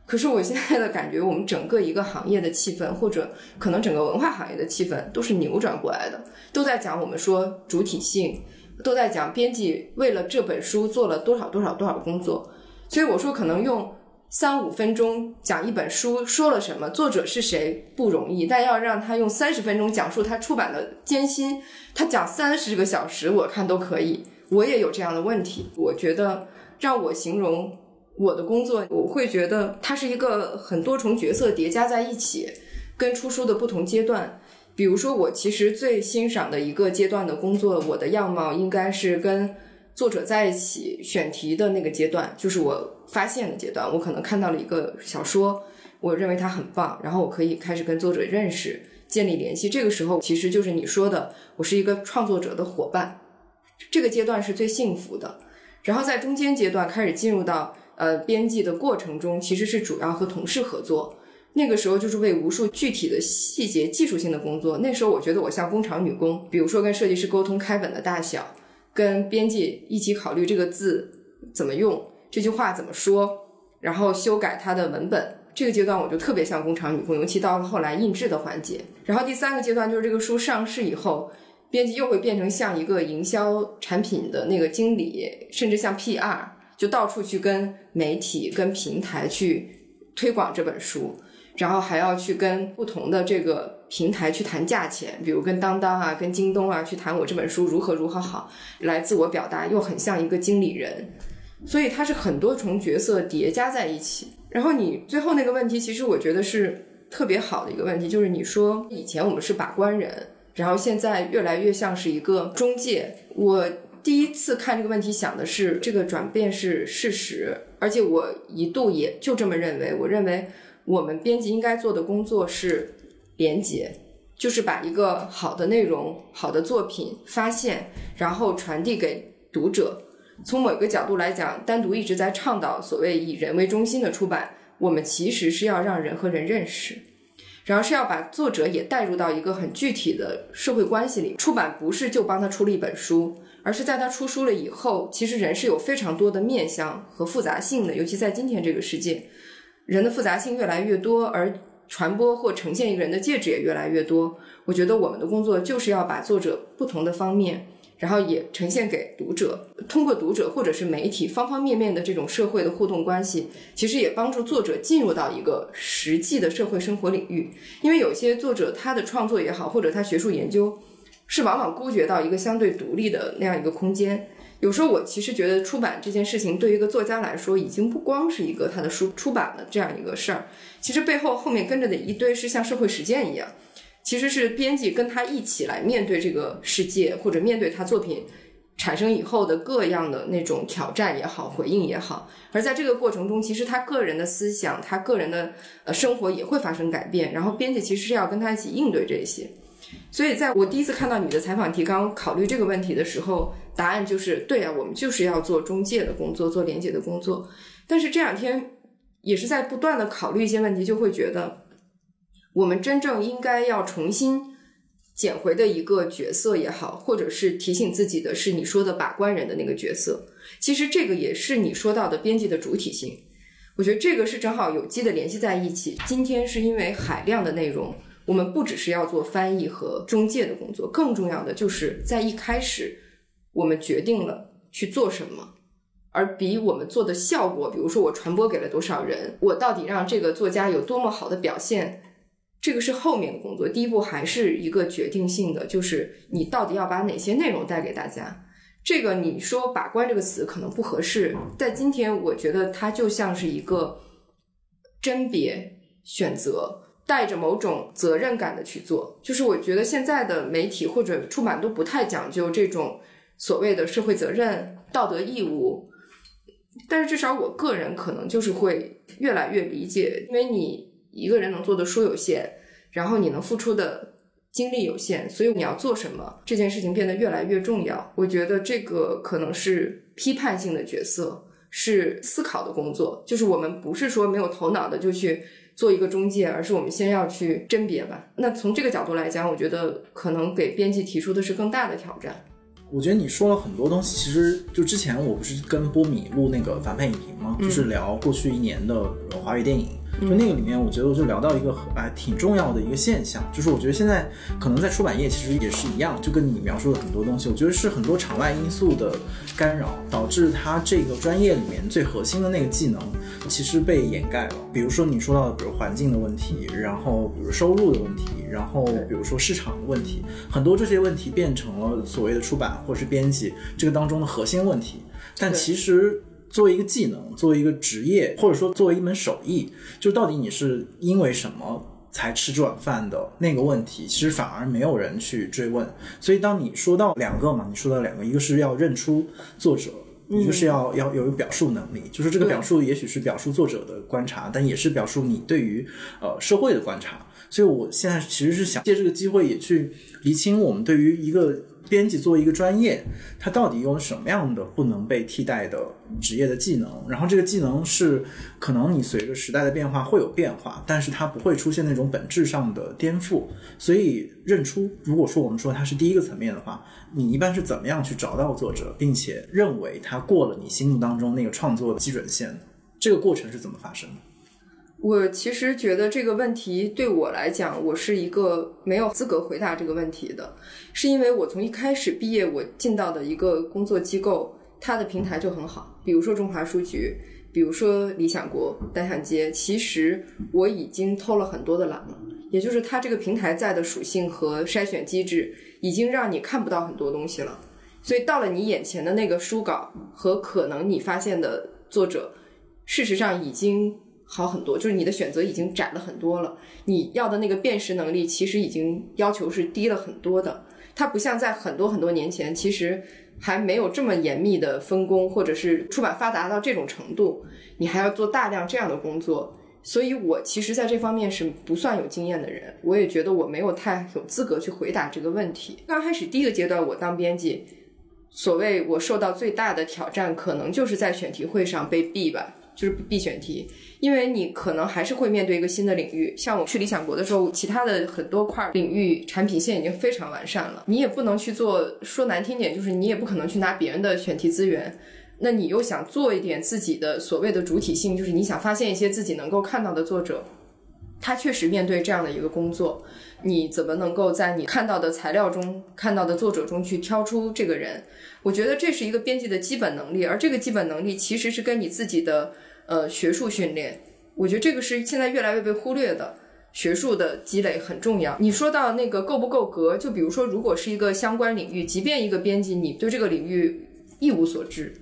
可是我现在的感觉，我们整个一个行业的气氛，或者可能整个文化行业的气氛，都是扭转过来的，都在讲我们说主体性，都在讲编辑为了这本书做了多少多少多少工作。所以我说，可能用三五分钟讲一本书说了什么，作者是谁不容易，但要让他用三十分钟讲述他出版的艰辛，他讲三十个小时，我看都可以。我也有这样的问题，我觉得。让我形容我的工作，我会觉得它是一个很多重角色叠加在一起，跟出书的不同阶段。比如说，我其实最欣赏的一个阶段的工作，我的样貌应该是跟作者在一起选题的那个阶段，就是我发现的阶段。我可能看到了一个小说，我认为它很棒，然后我可以开始跟作者认识、建立联系。这个时候，其实就是你说的，我是一个创作者的伙伴。这个阶段是最幸福的。然后在中间阶段开始进入到呃编辑的过程中，其实是主要和同事合作。那个时候就是为无数具体的细节、技术性的工作。那时候我觉得我像工厂女工，比如说跟设计师沟通开本的大小，跟编辑一起考虑这个字怎么用，这句话怎么说，然后修改它的文本。这个阶段我就特别像工厂女工，尤其到了后来印制的环节。然后第三个阶段就是这个书上市以后。编辑又会变成像一个营销产品的那个经理，甚至像 PR，就到处去跟媒体、跟平台去推广这本书，然后还要去跟不同的这个平台去谈价钱，比如跟当当啊、跟京东啊去谈我这本书如何如何好，来自我表达，又很像一个经理人，所以它是很多重角色叠加在一起。然后你最后那个问题，其实我觉得是特别好的一个问题，就是你说以前我们是把关人。然后现在越来越像是一个中介。我第一次看这个问题，想的是这个转变是事实，而且我一度也就这么认为。我认为我们编辑应该做的工作是连接，就是把一个好的内容、好的作品发现，然后传递给读者。从某个角度来讲，单独一直在倡导所谓以人为中心的出版，我们其实是要让人和人认识。然后是要把作者也带入到一个很具体的社会关系里。出版不是就帮他出了一本书，而是在他出书了以后，其实人是有非常多的面相和复杂性的。尤其在今天这个世界，人的复杂性越来越多，而传播或呈现一个人的介质也越来越多。我觉得我们的工作就是要把作者不同的方面。然后也呈现给读者，通过读者或者是媒体方方面面的这种社会的互动关系，其实也帮助作者进入到一个实际的社会生活领域。因为有些作者他的创作也好，或者他学术研究，是往往孤绝到一个相对独立的那样一个空间。有时候我其实觉得出版这件事情对于一个作家来说，已经不光是一个他的书出版的这样一个事儿，其实背后后面跟着的一堆是像社会实践一样。其实是编辑跟他一起来面对这个世界，或者面对他作品产生以后的各样的那种挑战也好，回应也好。而在这个过程中，其实他个人的思想，他个人的呃生活也会发生改变。然后编辑其实是要跟他一起应对这些。所以在我第一次看到你的采访提纲考虑这个问题的时候，答案就是对啊，我们就是要做中介的工作，做连接的工作。但是这两天也是在不断的考虑一些问题，就会觉得。我们真正应该要重新捡回的一个角色也好，或者是提醒自己的是你说的把关人的那个角色。其实这个也是你说到的编辑的主体性。我觉得这个是正好有机的联系在一起。今天是因为海量的内容，我们不只是要做翻译和中介的工作，更重要的就是在一开始我们决定了去做什么，而比我们做的效果，比如说我传播给了多少人，我到底让这个作家有多么好的表现。这个是后面的工作，第一步还是一个决定性的，就是你到底要把哪些内容带给大家。这个你说“把关”这个词可能不合适，在今天我觉得它就像是一个甄别、选择，带着某种责任感的去做。就是我觉得现在的媒体或者出版都不太讲究这种所谓的社会责任、道德义务。但是至少我个人可能就是会越来越理解，因为你一个人能做的书有限，然后你能付出的精力有限，所以你要做什么这件事情变得越来越重要。我觉得这个可能是批判性的角色，是思考的工作，就是我们不是说没有头脑的就去做一个中介，而是我们先要去甄别吧。那从这个角度来讲，我觉得可能给编辑提出的是更大的挑战。我觉得你说了很多东西，其实就之前我不是跟波米录那个反派影评吗？就是聊过去一年的华语电影。就那个里面，我觉得我就聊到一个哎挺重要的一个现象，就是我觉得现在可能在出版业其实也是一样，就跟你描述的很多东西，我觉得是很多场外因素的干扰，导致它这个专业里面最核心的那个技能其实被掩盖了。比如说你说到的，比如环境的问题，然后比如收入的问题，然后比如说市场的问题，很多这些问题变成了所谓的出版或是编辑这个当中的核心问题，但其实。作为一个技能，作为一个职业，或者说作为一门手艺，就到底你是因为什么才吃这碗饭的那个问题，其实反而没有人去追问。所以当你说到两个嘛，你说到两个，一个是要认出作者，一个是要要有表述能力，就是这个表述也许是表述作者的观察，但也是表述你对于呃社会的观察。所以我现在其实是想借这个机会也去厘清我们对于一个。编辑作为一个专业，它到底有什么样的不能被替代的职业的技能？然后这个技能是可能你随着时代的变化会有变化，但是它不会出现那种本质上的颠覆。所以认出，如果说我们说它是第一个层面的话，你一般是怎么样去找到作者，并且认为他过了你心目当中那个创作基准线？这个过程是怎么发生的？我其实觉得这个问题对我来讲，我是一个没有资格回答这个问题的，是因为我从一开始毕业，我进到的一个工作机构，它的平台就很好，比如说中华书局，比如说理想国、单向街，其实我已经偷了很多的懒了，也就是它这个平台在的属性和筛选机制，已经让你看不到很多东西了，所以到了你眼前的那个书稿和可能你发现的作者，事实上已经。好很多，就是你的选择已经窄了很多了。你要的那个辨识能力，其实已经要求是低了很多的。它不像在很多很多年前，其实还没有这么严密的分工，或者是出版发达到这种程度，你还要做大量这样的工作。所以我其实在这方面是不算有经验的人，我也觉得我没有太有资格去回答这个问题。刚开始第一个阶段，我当编辑，所谓我受到最大的挑战，可能就是在选题会上被毙吧。就是必选题，因为你可能还是会面对一个新的领域。像我去理想国的时候，其他的很多块领域产品线已经非常完善了，你也不能去做。说难听点，就是你也不可能去拿别人的选题资源。那你又想做一点自己的所谓的主体性，就是你想发现一些自己能够看到的作者，他确实面对这样的一个工作，你怎么能够在你看到的材料中、看到的作者中去挑出这个人？我觉得这是一个编辑的基本能力，而这个基本能力其实是跟你自己的呃学术训练，我觉得这个是现在越来越被忽略的，学术的积累很重要。你说到那个够不够格，就比如说，如果是一个相关领域，即便一个编辑你对这个领域一无所知，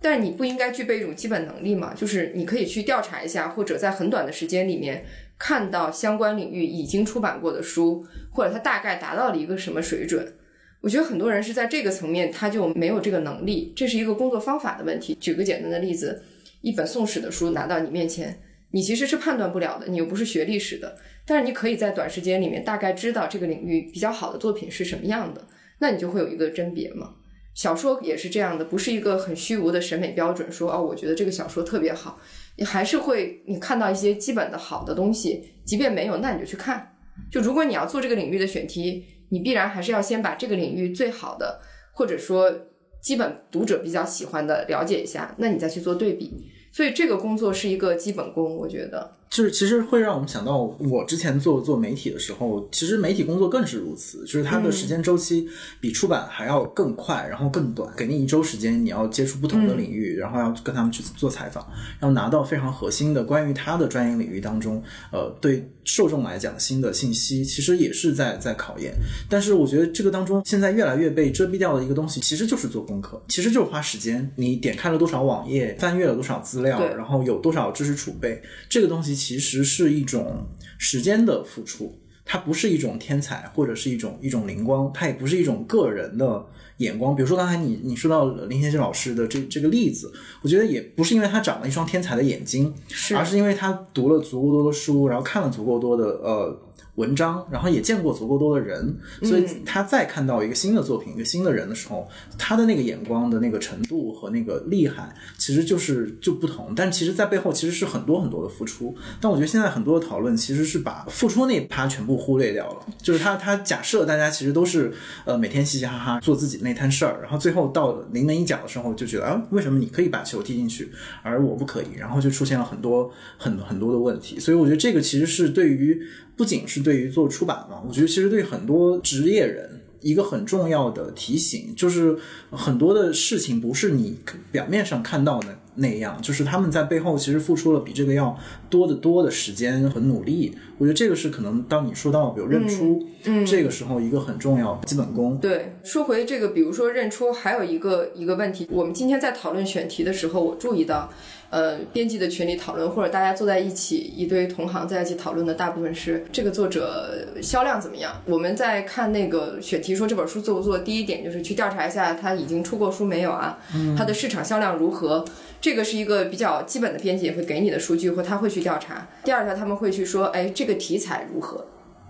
但你不应该具备一种基本能力吗？就是你可以去调查一下，或者在很短的时间里面看到相关领域已经出版过的书，或者它大概达到了一个什么水准。我觉得很多人是在这个层面，他就没有这个能力，这是一个工作方法的问题。举个简单的例子，一本宋史的书拿到你面前，你其实是判断不了的，你又不是学历史的，但是你可以在短时间里面大概知道这个领域比较好的作品是什么样的，那你就会有一个甄别嘛。小说也是这样的，不是一个很虚无的审美标准，说哦，我觉得这个小说特别好，你还是会你看到一些基本的好的东西，即便没有，那你就去看。就如果你要做这个领域的选题。你必然还是要先把这个领域最好的，或者说基本读者比较喜欢的了解一下，那你再去做对比。所以这个工作是一个基本功，我觉得。就是其实会让我们想到，我之前做做媒体的时候，其实媒体工作更是如此，就是它的时间周期比出版还要更快，然后更短。给你一周时间，你要接触不同的领域，然后要跟他们去做采访，要拿到非常核心的关于他的专业领域当中，呃，对受众来讲新的信息，其实也是在在考验。但是我觉得这个当中现在越来越被遮蔽掉的一个东西，其实就是做功课，其实就是花时间。你点开了多少网页，翻阅了多少资料，然后有多少知识储备，这个东西。其实是一种时间的付出，它不是一种天才或者是一种一种灵光，它也不是一种个人的眼光。比如说刚才你你说到林先生老师的这这个例子，我觉得也不是因为他长了一双天才的眼睛，是而是因为他读了足够多的书，然后看了足够多的呃。文章，然后也见过足够多的人，所以他再看到一个新的作品、一个新的人的时候，他的那个眼光的那个程度和那个厉害，其实就是就不同。但其实，在背后其实是很多很多的付出。但我觉得现在很多的讨论其实是把付出那趴全部忽略掉了，就是他他假设大家其实都是呃每天嘻嘻哈哈做自己那摊事儿，然后最后到临门一脚的时候就觉得啊，为什么你可以把球踢进去，而我不可以？然后就出现了很多很很多的问题。所以我觉得这个其实是对于。不仅是对于做出版嘛，我觉得其实对很多职业人一个很重要的提醒，就是很多的事情不是你表面上看到的那样，就是他们在背后其实付出了比这个要多得多的时间和努力。我觉得这个是可能当你说到比如认出，嗯，这个时候一个很重要的基本功。对，说回这个，比如说认出，还有一个一个问题，我们今天在讨论选题的时候，我注意到。呃，编辑的群里讨论，或者大家坐在一起，一堆同行在一起讨论的，大部分是这个作者销量怎么样。我们在看那个选题，说这本书做不做，第一点就是去调查一下他已经出过书没有啊，他的市场销量如何，这个是一个比较基本的编辑也会给你的数据，或他会去调查。第二条，他们会去说，哎，这个题材如何？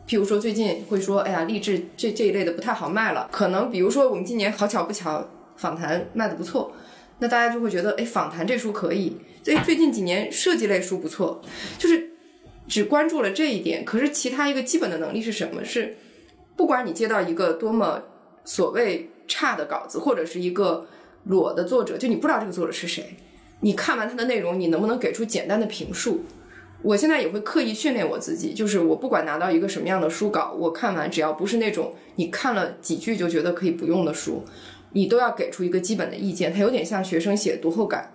譬如说最近会说，哎呀，励志这这一类的不太好卖了，可能比如说我们今年好巧不巧，访谈卖的不错。那大家就会觉得，哎，访谈这书可以。所以最近几年设计类书不错，就是只关注了这一点。可是其他一个基本的能力是什么？是不管你接到一个多么所谓差的稿子，或者是一个裸的作者，就你不知道这个作者是谁，你看完他的内容，你能不能给出简单的评述？我现在也会刻意训练我自己，就是我不管拿到一个什么样的书稿，我看完只要不是那种你看了几句就觉得可以不用的书。你都要给出一个基本的意见，它有点像学生写读后感。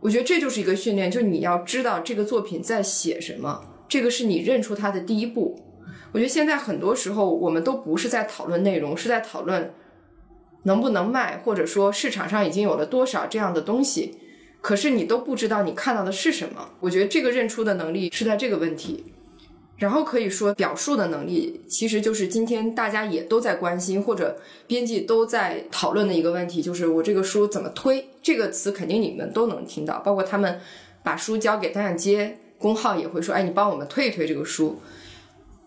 我觉得这就是一个训练，就你要知道这个作品在写什么，这个是你认出它的第一步。我觉得现在很多时候我们都不是在讨论内容，是在讨论能不能卖，或者说市场上已经有了多少这样的东西，可是你都不知道你看到的是什么。我觉得这个认出的能力是在这个问题。然后可以说，表述的能力其实就是今天大家也都在关心，或者编辑都在讨论的一个问题，就是我这个书怎么推？这个词肯定你们都能听到，包括他们把书交给单向街公号也会说，哎，你帮我们推一推这个书。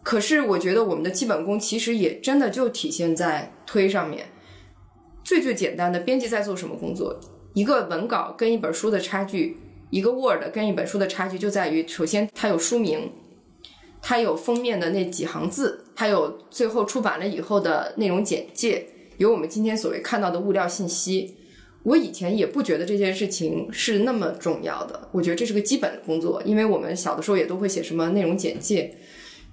可是我觉得我们的基本功其实也真的就体现在推上面。最最简单的，编辑在做什么工作？一个文稿跟一本书的差距，一个 Word 跟一本书的差距就在于，首先它有书名。它有封面的那几行字，还有最后出版了以后的内容简介，有我们今天所谓看到的物料信息。我以前也不觉得这件事情是那么重要的，我觉得这是个基本的工作，因为我们小的时候也都会写什么内容简介。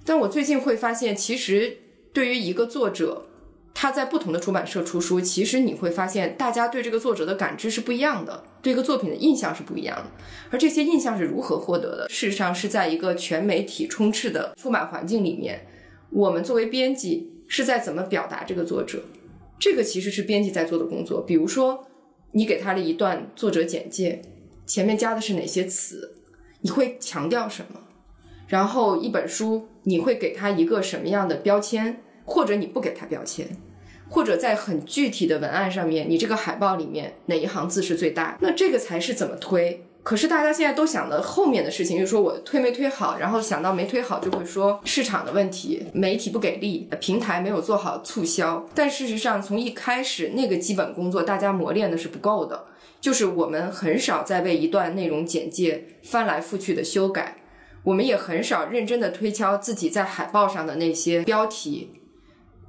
但我最近会发现，其实对于一个作者。他在不同的出版社出书，其实你会发现，大家对这个作者的感知是不一样的，对一个作品的印象是不一样的。而这些印象是如何获得的？事实上是在一个全媒体充斥的出版环境里面，我们作为编辑是在怎么表达这个作者？这个其实是编辑在做的工作。比如说，你给他了一段作者简介，前面加的是哪些词？你会强调什么？然后一本书你会给他一个什么样的标签？或者你不给他标签？或者在很具体的文案上面，你这个海报里面哪一行字是最大？那这个才是怎么推？可是大家现在都想的后面的事情，就是说我推没推好，然后想到没推好就会说市场的问题，媒体不给力，平台没有做好促销。但事实上，从一开始那个基本工作，大家磨练的是不够的，就是我们很少在为一段内容简介翻来覆去的修改，我们也很少认真的推敲自己在海报上的那些标题。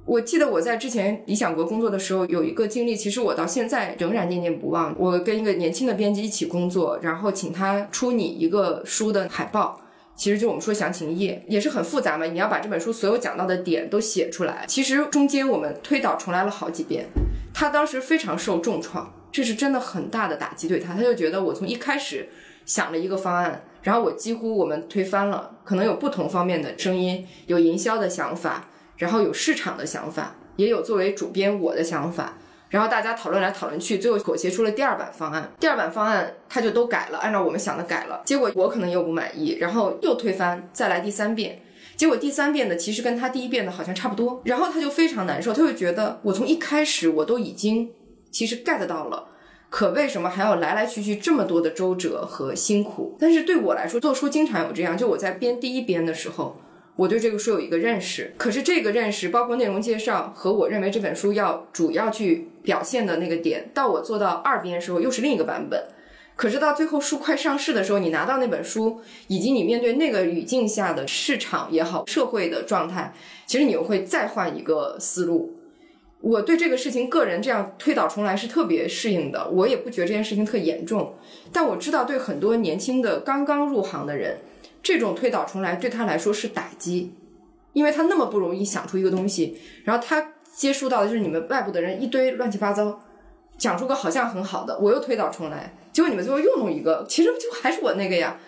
我记得我在之前理想国工作的时候，有一个经历，其实我到现在仍然念念不忘。我跟一个年轻的编辑一起工作，然后请他出你一个书的海报，其实就我们说详情页，也是很复杂嘛。你要把这本书所有讲到的点都写出来。其实中间我们推倒重来了好几遍，他当时非常受重创，这是真的很大的打击对他。他就觉得我从一开始想了一个方案，然后我几乎我们推翻了，可能有不同方面的声音，有营销的想法。然后有市场的想法，也有作为主编我的想法，然后大家讨论来讨论去，最后妥协出了第二版方案。第二版方案他就都改了，按照我们想的改了。结果我可能又不满意，然后又推翻，再来第三遍。结果第三遍的其实跟他第一遍的好像差不多，然后他就非常难受，他就觉得我从一开始我都已经其实 get 到了。可为什么还要来来去去这么多的周折和辛苦？但是对我来说，做书经常有这样。就我在编第一编的时候，我对这个书有一个认识，可是这个认识包括内容介绍和我认为这本书要主要去表现的那个点，到我做到二编的时候又是另一个版本。可是到最后书快上市的时候，你拿到那本书，以及你面对那个语境下的市场也好、社会的状态，其实你又会再换一个思路。我对这个事情个人这样推倒重来是特别适应的，我也不觉得这件事情特严重。但我知道对很多年轻的刚刚入行的人，这种推倒重来对他来说是打击，因为他那么不容易想出一个东西，然后他接触到的就是你们外部的人一堆乱七八糟，讲出个好像很好的，我又推倒重来，结果你们最后又弄一个，其实就还是我那个呀。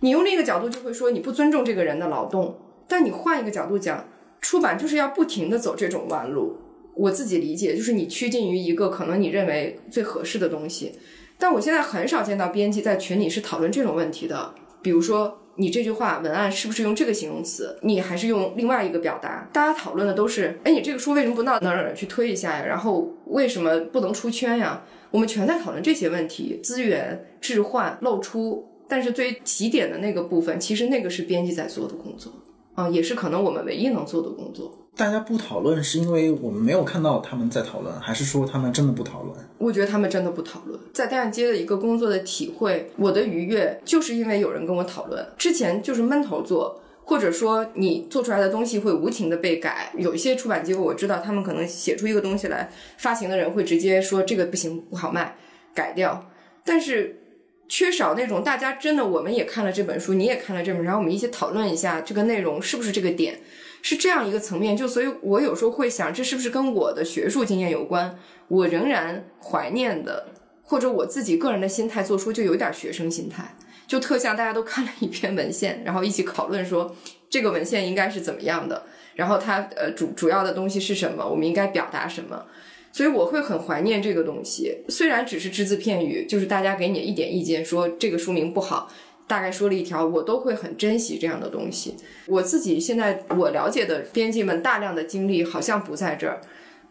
你用另一个角度就会说你不尊重这个人的劳动，但你换一个角度讲，出版就是要不停的走这种弯路。我自己理解，就是你趋近于一个可能你认为最合适的东西，但我现在很少见到编辑在群里是讨论这种问题的。比如说，你这句话文案是不是用这个形容词，你还是用另外一个表达？大家讨论的都是，哎，你这个书为什么不到哪儿哪儿去推一下呀？然后为什么不能出圈呀？我们全在讨论这些问题，资源置换露出，但是最起点的那个部分，其实那个是编辑在做的工作，啊，也是可能我们唯一能做的工作。大家不讨论，是因为我们没有看到他们在讨论，还是说他们真的不讨论？我觉得他们真的不讨论。在单向街的一个工作的体会，我的愉悦就是因为有人跟我讨论。之前就是闷头做，或者说你做出来的东西会无情的被改。有一些出版机构我知道，他们可能写出一个东西来，发行的人会直接说这个不行，不好卖，改掉。但是缺少那种大家真的，我们也看了这本书，你也看了这本，然后我们一起讨论一下这个内容是不是这个点。是这样一个层面，就所以，我有时候会想，这是不是跟我的学术经验有关？我仍然怀念的，或者我自己个人的心态，做出就有点学生心态，就特像大家都看了一篇文献，然后一起讨论说这个文献应该是怎么样的，然后它呃主主要的东西是什么，我们应该表达什么。所以我会很怀念这个东西，虽然只是只字片语，就是大家给你一点意见，说这个书名不好。大概说了一条，我都会很珍惜这样的东西。我自己现在我了解的编辑们大量的精力好像不在这儿，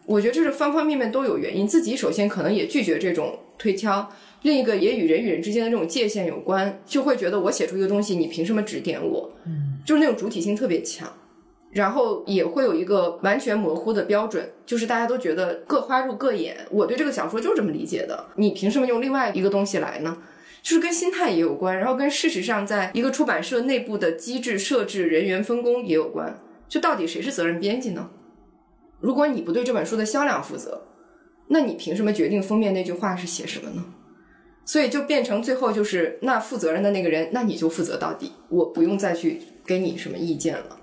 我觉得这是方方面面都有原因。自己首先可能也拒绝这种推敲，另一个也与人与人之间的这种界限有关，就会觉得我写出一个东西，你凭什么指点我？嗯，就是那种主体性特别强，然后也会有一个完全模糊的标准，就是大家都觉得各花入各眼。我对这个小说就是这么理解的，你凭什么用另外一个东西来呢？就是跟心态也有关，然后跟事实上在一个出版社内部的机制设置、人员分工也有关。就到底谁是责任编辑呢？如果你不对这本书的销量负责，那你凭什么决定封面那句话是写什么呢？所以就变成最后就是那负责任的那个人，那你就负责到底，我不用再去给你什么意见了。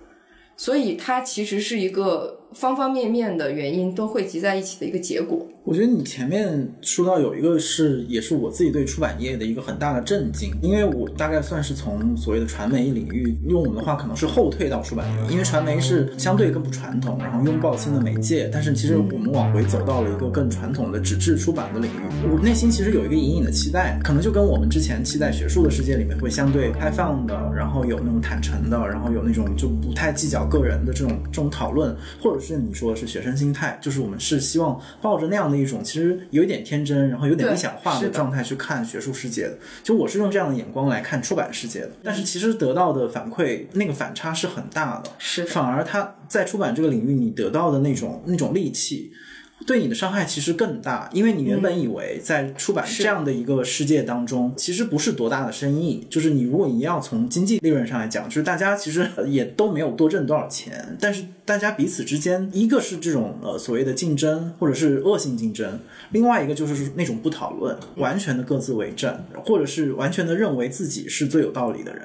所以它其实是一个方方面面的原因都汇集在一起的一个结果。我觉得你前面说到有一个是，也是我自己对出版业的一个很大的震惊，因为我大概算是从所谓的传媒领域，用我们的话可能是后退到出版业，因为传媒是相对更不传统，然后拥抱新的媒介，但是其实我们往回走到了一个更传统的纸质出版的领域。我内心其实有一个隐隐的期待，可能就跟我们之前期待学术的世界里面会相对开放的，然后有那种坦诚的，然后有那种就不太计较个人的这种这种讨论，或者是你说的是学生心态，就是我们是希望抱着那样的。一种其实有一点天真，然后有点理想化的状态去看学术世界的，就我是用这样的眼光来看出版世界的，但是其实得到的反馈那个反差是很大的，是反而他在出版这个领域你得到的那种那种戾气。对你的伤害其实更大，因为你原本以为在出版这样的一个世界当中，其实不是多大的生意。就是你如果你要从经济利润上来讲，就是大家其实也都没有多挣多少钱，但是大家彼此之间，一个是这种呃所谓的竞争，或者是恶性竞争，另外一个就是那种不讨论，完全的各自为政，或者是完全的认为自己是最有道理的人。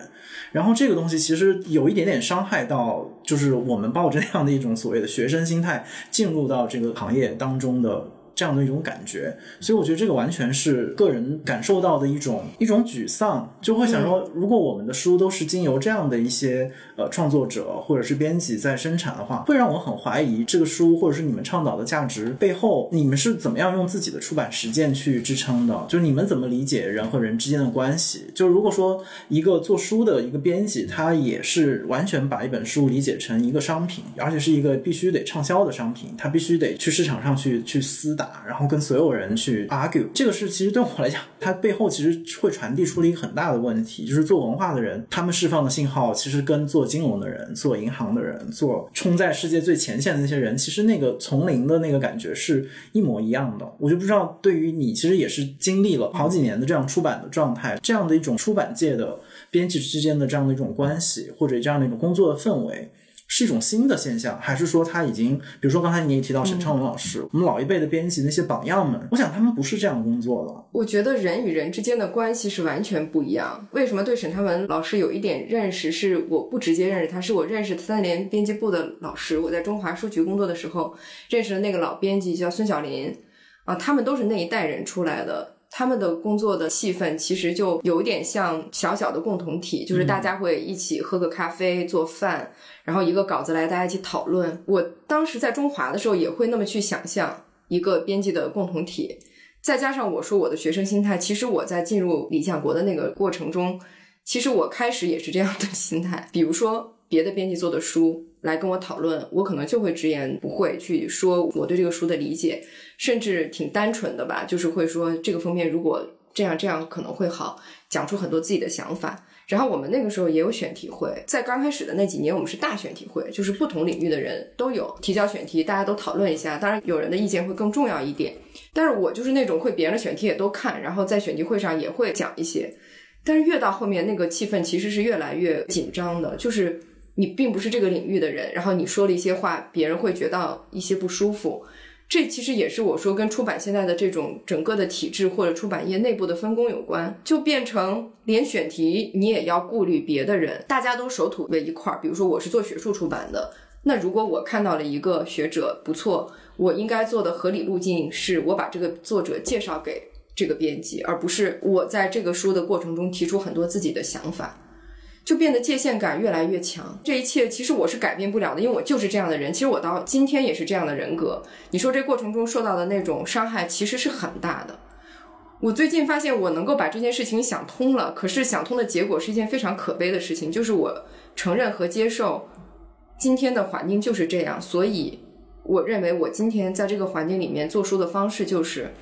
然后这个东西其实有一点点伤害到，就是我们抱着那样的一种所谓的学生心态进入到这个行业当中的这样的一种感觉。所以我觉得这个完全是个人感受到的一种一种沮丧，就会想说，如果我们的书都是经由这样的一些呃创作者或者是编辑在生产的话，会让我很怀疑这个书或者是你们倡导的价值背后，你们是怎么样用自己的出版实践去支撑的？就是你们怎么理解人和人之间的关系？就如果说一个做书的一个编辑，他也是完全把一本书理解成一个商品，而且是一个必须得畅销的商品，他必须得去市场上去去撕打，然后跟所有人去 argue。这个是其实对我来讲，它背后其实会传递出了一个很大的问题，就是做文化的人，他们释放的信号其实跟做金融的人、做银行的人、做冲在世界最前线的那些人，其实那个从零的那个感觉是一模一样的。我就不知道，对于你，其实也是经历了好几年的这样出版的状态，这样的一种出版界的编辑之间的这样的一种关系，或者这样的一种工作的氛围。是一种新的现象，还是说他已经，比如说刚才你也提到沈昌文老师，我们老一辈的编辑那些榜样们，我想他们不是这样工作的。我觉得人与人之间的关系是完全不一样。为什么对沈昌文老师有一点认识？是我不直接认识他，是我认识三联编辑部的老师。我在中华书局工作的时候，认识的那个老编辑叫孙小林，啊，他们都是那一代人出来的。他们的工作的气氛其实就有点像小小的共同体，就是大家会一起喝个咖啡、做饭，然后一个稿子来大家一起讨论。我当时在中华的时候也会那么去想象一个编辑的共同体，再加上我说我的学生心态，其实我在进入理想国的那个过程中，其实我开始也是这样的心态。比如说别的编辑做的书来跟我讨论，我可能就会直言不讳去说我对这个书的理解。甚至挺单纯的吧，就是会说这个封面如果这样这样可能会好，讲出很多自己的想法。然后我们那个时候也有选题会，在刚开始的那几年，我们是大选题会，就是不同领域的人都有提交选题，大家都讨论一下。当然有人的意见会更重要一点，但是我就是那种会别人的选题也都看，然后在选题会上也会讲一些。但是越到后面，那个气氛其实是越来越紧张的，就是你并不是这个领域的人，然后你说了一些话，别人会觉得一些不舒服。这其实也是我说跟出版现在的这种整个的体制或者出版业内部的分工有关，就变成连选题你也要顾虑别的人，大家都守土为一块儿。比如说我是做学术出版的，那如果我看到了一个学者不错，我应该做的合理路径是我把这个作者介绍给这个编辑，而不是我在这个书的过程中提出很多自己的想法。就变得界限感越来越强，这一切其实我是改变不了的，因为我就是这样的人。其实我到今天也是这样的人格。你说这过程中受到的那种伤害其实是很大的。我最近发现我能够把这件事情想通了，可是想通的结果是一件非常可悲的事情，就是我承认和接受今天的环境就是这样。所以我认为我今天在这个环境里面做书的方式就是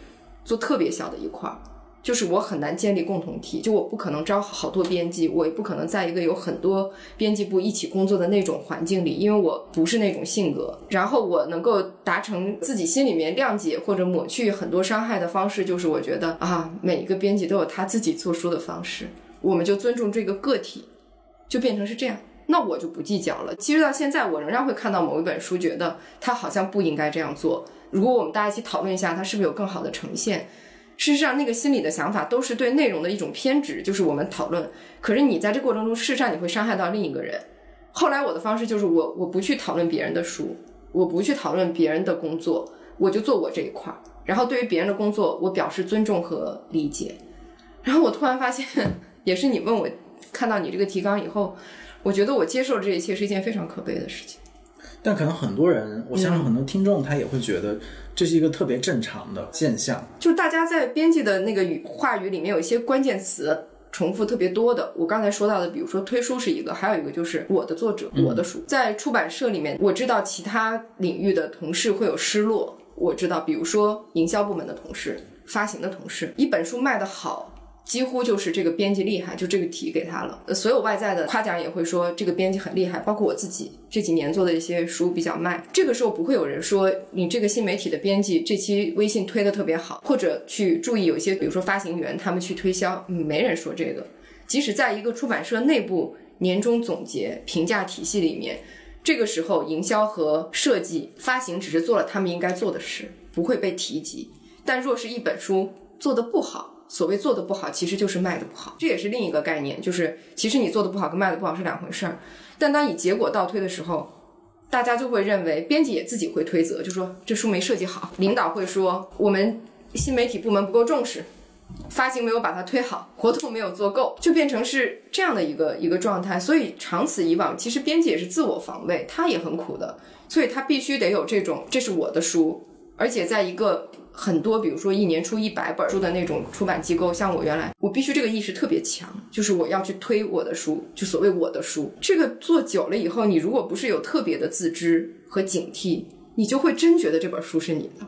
做特别小的一块儿。就是我很难建立共同体，就我不可能招好多编辑，我也不可能在一个有很多编辑部一起工作的那种环境里，因为我不是那种性格。然后我能够达成自己心里面谅解或者抹去很多伤害的方式，就是我觉得啊，每一个编辑都有他自己做书的方式，我们就尊重这个个体，就变成是这样。那我就不计较了。其实到现在，我仍然会看到某一本书，觉得他好像不应该这样做。如果我们大家一起讨论一下，它是不是有更好的呈现？事实上，那个心里的想法都是对内容的一种偏执，就是我们讨论。可是你在这过程中，事实上你会伤害到另一个人。后来我的方式就是，我我不去讨论别人的书，我不去讨论别人的工作，我就做我这一块儿。然后对于别人的工作，我表示尊重和理解。然后我突然发现，也是你问我看到你这个提纲以后，我觉得我接受这一切是一件非常可悲的事情。但可能很多人，我相信很多听众他也会觉得这是一个特别正常的现象。就是大家在编辑的那个语话语里面有一些关键词重复特别多的。我刚才说到的，比如说推书是一个，还有一个就是我的作者，我的书。在出版社里面，我知道其他领域的同事会有失落。我知道，比如说营销部门的同事、发行的同事，一本书卖得好。几乎就是这个编辑厉害，就这个题给他了。所有外在的夸奖也会说这个编辑很厉害，包括我自己这几年做的一些书比较卖。这个时候不会有人说你这个新媒体的编辑这期微信推的特别好，或者去注意有一些比如说发行员他们去推销，没人说这个。即使在一个出版社内部年终总结评价体系里面，这个时候营销和设计发行只是做了他们应该做的事，不会被提及。但若是一本书做的不好，所谓做的不好，其实就是卖的不好，这也是另一个概念。就是其实你做的不好跟卖的不好是两回事儿。但当以结果倒推的时候，大家就会认为编辑也自己会推责，就说这书没设计好，领导会说我们新媒体部门不够重视。发行没有把它推好，活动没有做够，就变成是这样的一个一个状态。所以长此以往，其实编辑也是自我防卫，他也很苦的。所以他必须得有这种，这是我的书，而且在一个很多，比如说一年出一百本书的那种出版机构，像我原来，我必须这个意识特别强，就是我要去推我的书，就所谓我的书。这个做久了以后，你如果不是有特别的自知和警惕，你就会真觉得这本书是你的，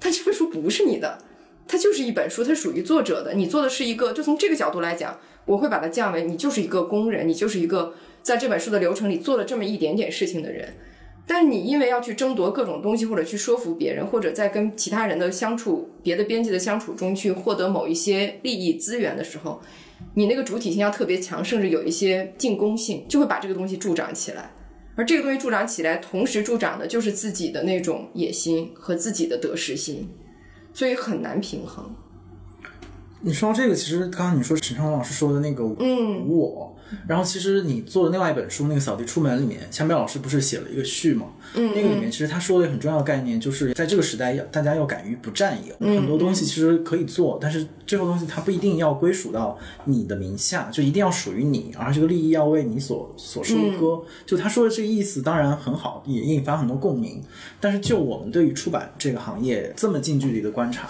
但这本书不是你的。它就是一本书，它属于作者的。你做的是一个，就从这个角度来讲，我会把它降为你就是一个工人，你就是一个在这本书的流程里做了这么一点点事情的人。但是你因为要去争夺各种东西，或者去说服别人，或者在跟其他人的相处、别的编辑的相处中去获得某一些利益资源的时候，你那个主体性要特别强，甚至有一些进攻性，就会把这个东西助长起来。而这个东西助长起来，同时助长的就是自己的那种野心和自己的得失心。所以很难平衡。你说到这个，其实刚刚你说沈昌老师说的那个“嗯我”，然后其实你做的另外一本书那个《扫地出门》里面，强彪老师不是写了一个序吗？嗯，那个里面其实他说的很重要的概念，就是在这个时代要大家要敢于不占有，嗯很多东西其实可以做，但是最后东西它不一定要归属到你的名下，就一定要属于你，而这个利益要为你所所收割。就他说的这个意思当然很好，也引发很多共鸣，但是就我们对于出版这个行业这么近距离的观察。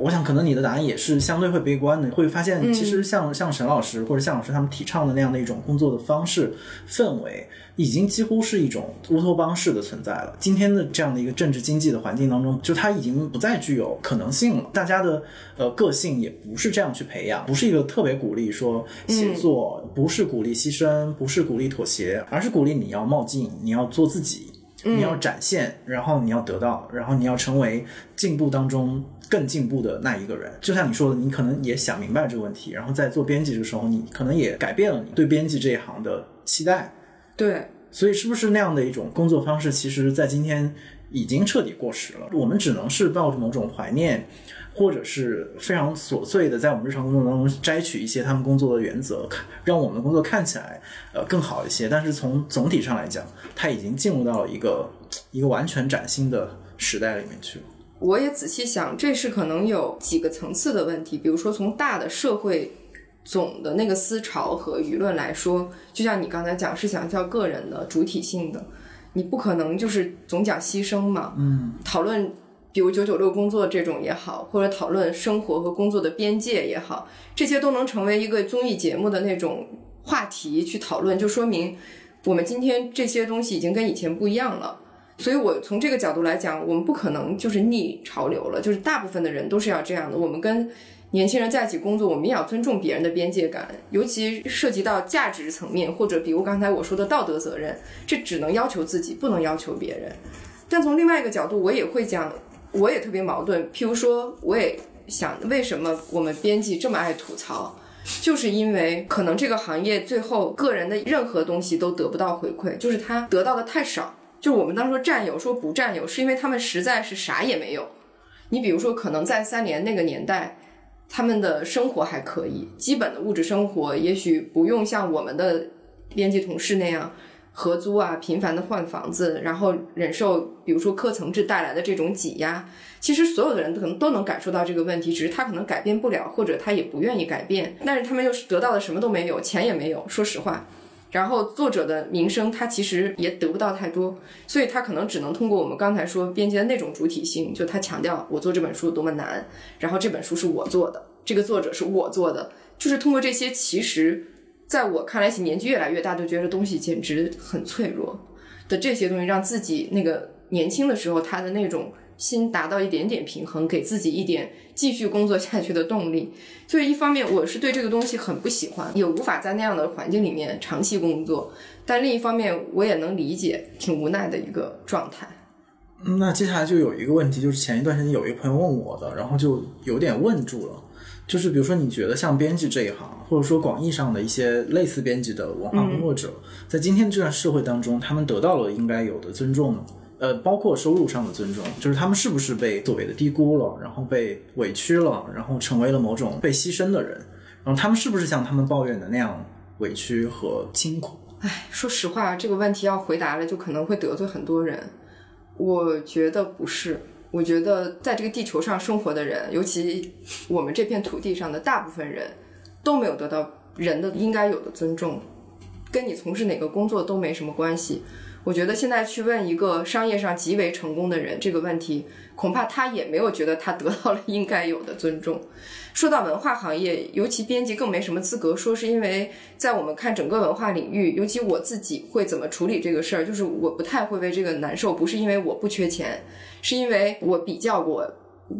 我想，可能你的答案也是相对会悲观的，会发现其实像像沈老师或者向老师他们提倡的那样的一种工作的方式氛围，已经几乎是一种乌托邦式的存在了。今天的这样的一个政治经济的环境当中，就它已经不再具有可能性了。大家的呃个性也不是这样去培养，不是一个特别鼓励说写作，不是鼓励牺牲，不是鼓励妥协，而是鼓励你要冒进，你要做自己。你要展现，然后你要得到，然后你要成为进步当中更进步的那一个人。就像你说的，你可能也想明白这个问题，然后在做编辑的时候，你可能也改变了你对编辑这一行的期待。对，所以是不是那样的一种工作方式，其实在今天已经彻底过时了？我们只能是抱着某种怀念。或者是非常琐碎的，在我们日常工作当中摘取一些他们工作的原则，让我们的工作看起来呃更好一些。但是从总体上来讲，它已经进入到了一个一个完全崭新的时代里面去了。我也仔细想，这是可能有几个层次的问题。比如说，从大的社会总的那个思潮和舆论来说，就像你刚才讲，是想叫个人的主体性的，你不可能就是总讲牺牲嘛。嗯，讨论。比如九九六工作这种也好，或者讨论生活和工作的边界也好，这些都能成为一个综艺节目的那种话题去讨论，就说明我们今天这些东西已经跟以前不一样了。所以我从这个角度来讲，我们不可能就是逆潮流了，就是大部分的人都是要这样的。我们跟年轻人在一起工作，我们也要尊重别人的边界感，尤其涉及到价值层面，或者比如刚才我说的道德责任，这只能要求自己，不能要求别人。但从另外一个角度，我也会讲。我也特别矛盾，譬如说，我也想，为什么我们编辑这么爱吐槽，就是因为可能这个行业最后个人的任何东西都得不到回馈，就是他得到的太少。就我们当说占有，说不占有，是因为他们实在是啥也没有。你比如说，可能在三联那个年代，他们的生活还可以，基本的物质生活也许不用像我们的编辑同事那样。合租啊，频繁的换房子，然后忍受，比如说科层制带来的这种挤压，其实所有的人可能都能感受到这个问题，只是他可能改变不了，或者他也不愿意改变。但是他们又是得到的什么都没有，钱也没有，说实话。然后作者的名声，他其实也得不到太多，所以他可能只能通过我们刚才说编辑的那种主体性，就他强调我做这本书多么难，然后这本书是我做的，这个作者是我做的，就是通过这些其实。在我看来，其年纪越来越大，就觉得东西简直很脆弱的这些东西，让自己那个年轻的时候他的那种心达到一点点平衡，给自己一点继续工作下去的动力。所 以一方面我是对这个东西很不喜欢，也无法在那样的环境里面长期工作；但另一方面，我也能理解挺无奈的一个状态。那接下来就有一个问题，就是前一段时间有一个朋友问我的，然后就有点问住了。就是比如说，你觉得像编辑这一行，或者说广义上的一些类似编辑的文化工作者，在今天这段社会当中，他们得到了应该有的尊重吗？呃，包括收入上的尊重，就是他们是不是被所谓的低估了，然后被委屈了，然后成为了某种被牺牲的人？然后他们是不是像他们抱怨的那样委屈和辛苦？唉，说实话，这个问题要回答了，就可能会得罪很多人。我觉得不是，我觉得在这个地球上生活的人，尤其我们这片土地上的大部分人，都没有得到人的应该有的尊重，跟你从事哪个工作都没什么关系。我觉得现在去问一个商业上极为成功的人这个问题，恐怕他也没有觉得他得到了应该有的尊重。说到文化行业，尤其编辑更没什么资格说，是因为在我们看整个文化领域，尤其我自己会怎么处理这个事儿，就是我不太会为这个难受，不是因为我不缺钱，是因为我比较过，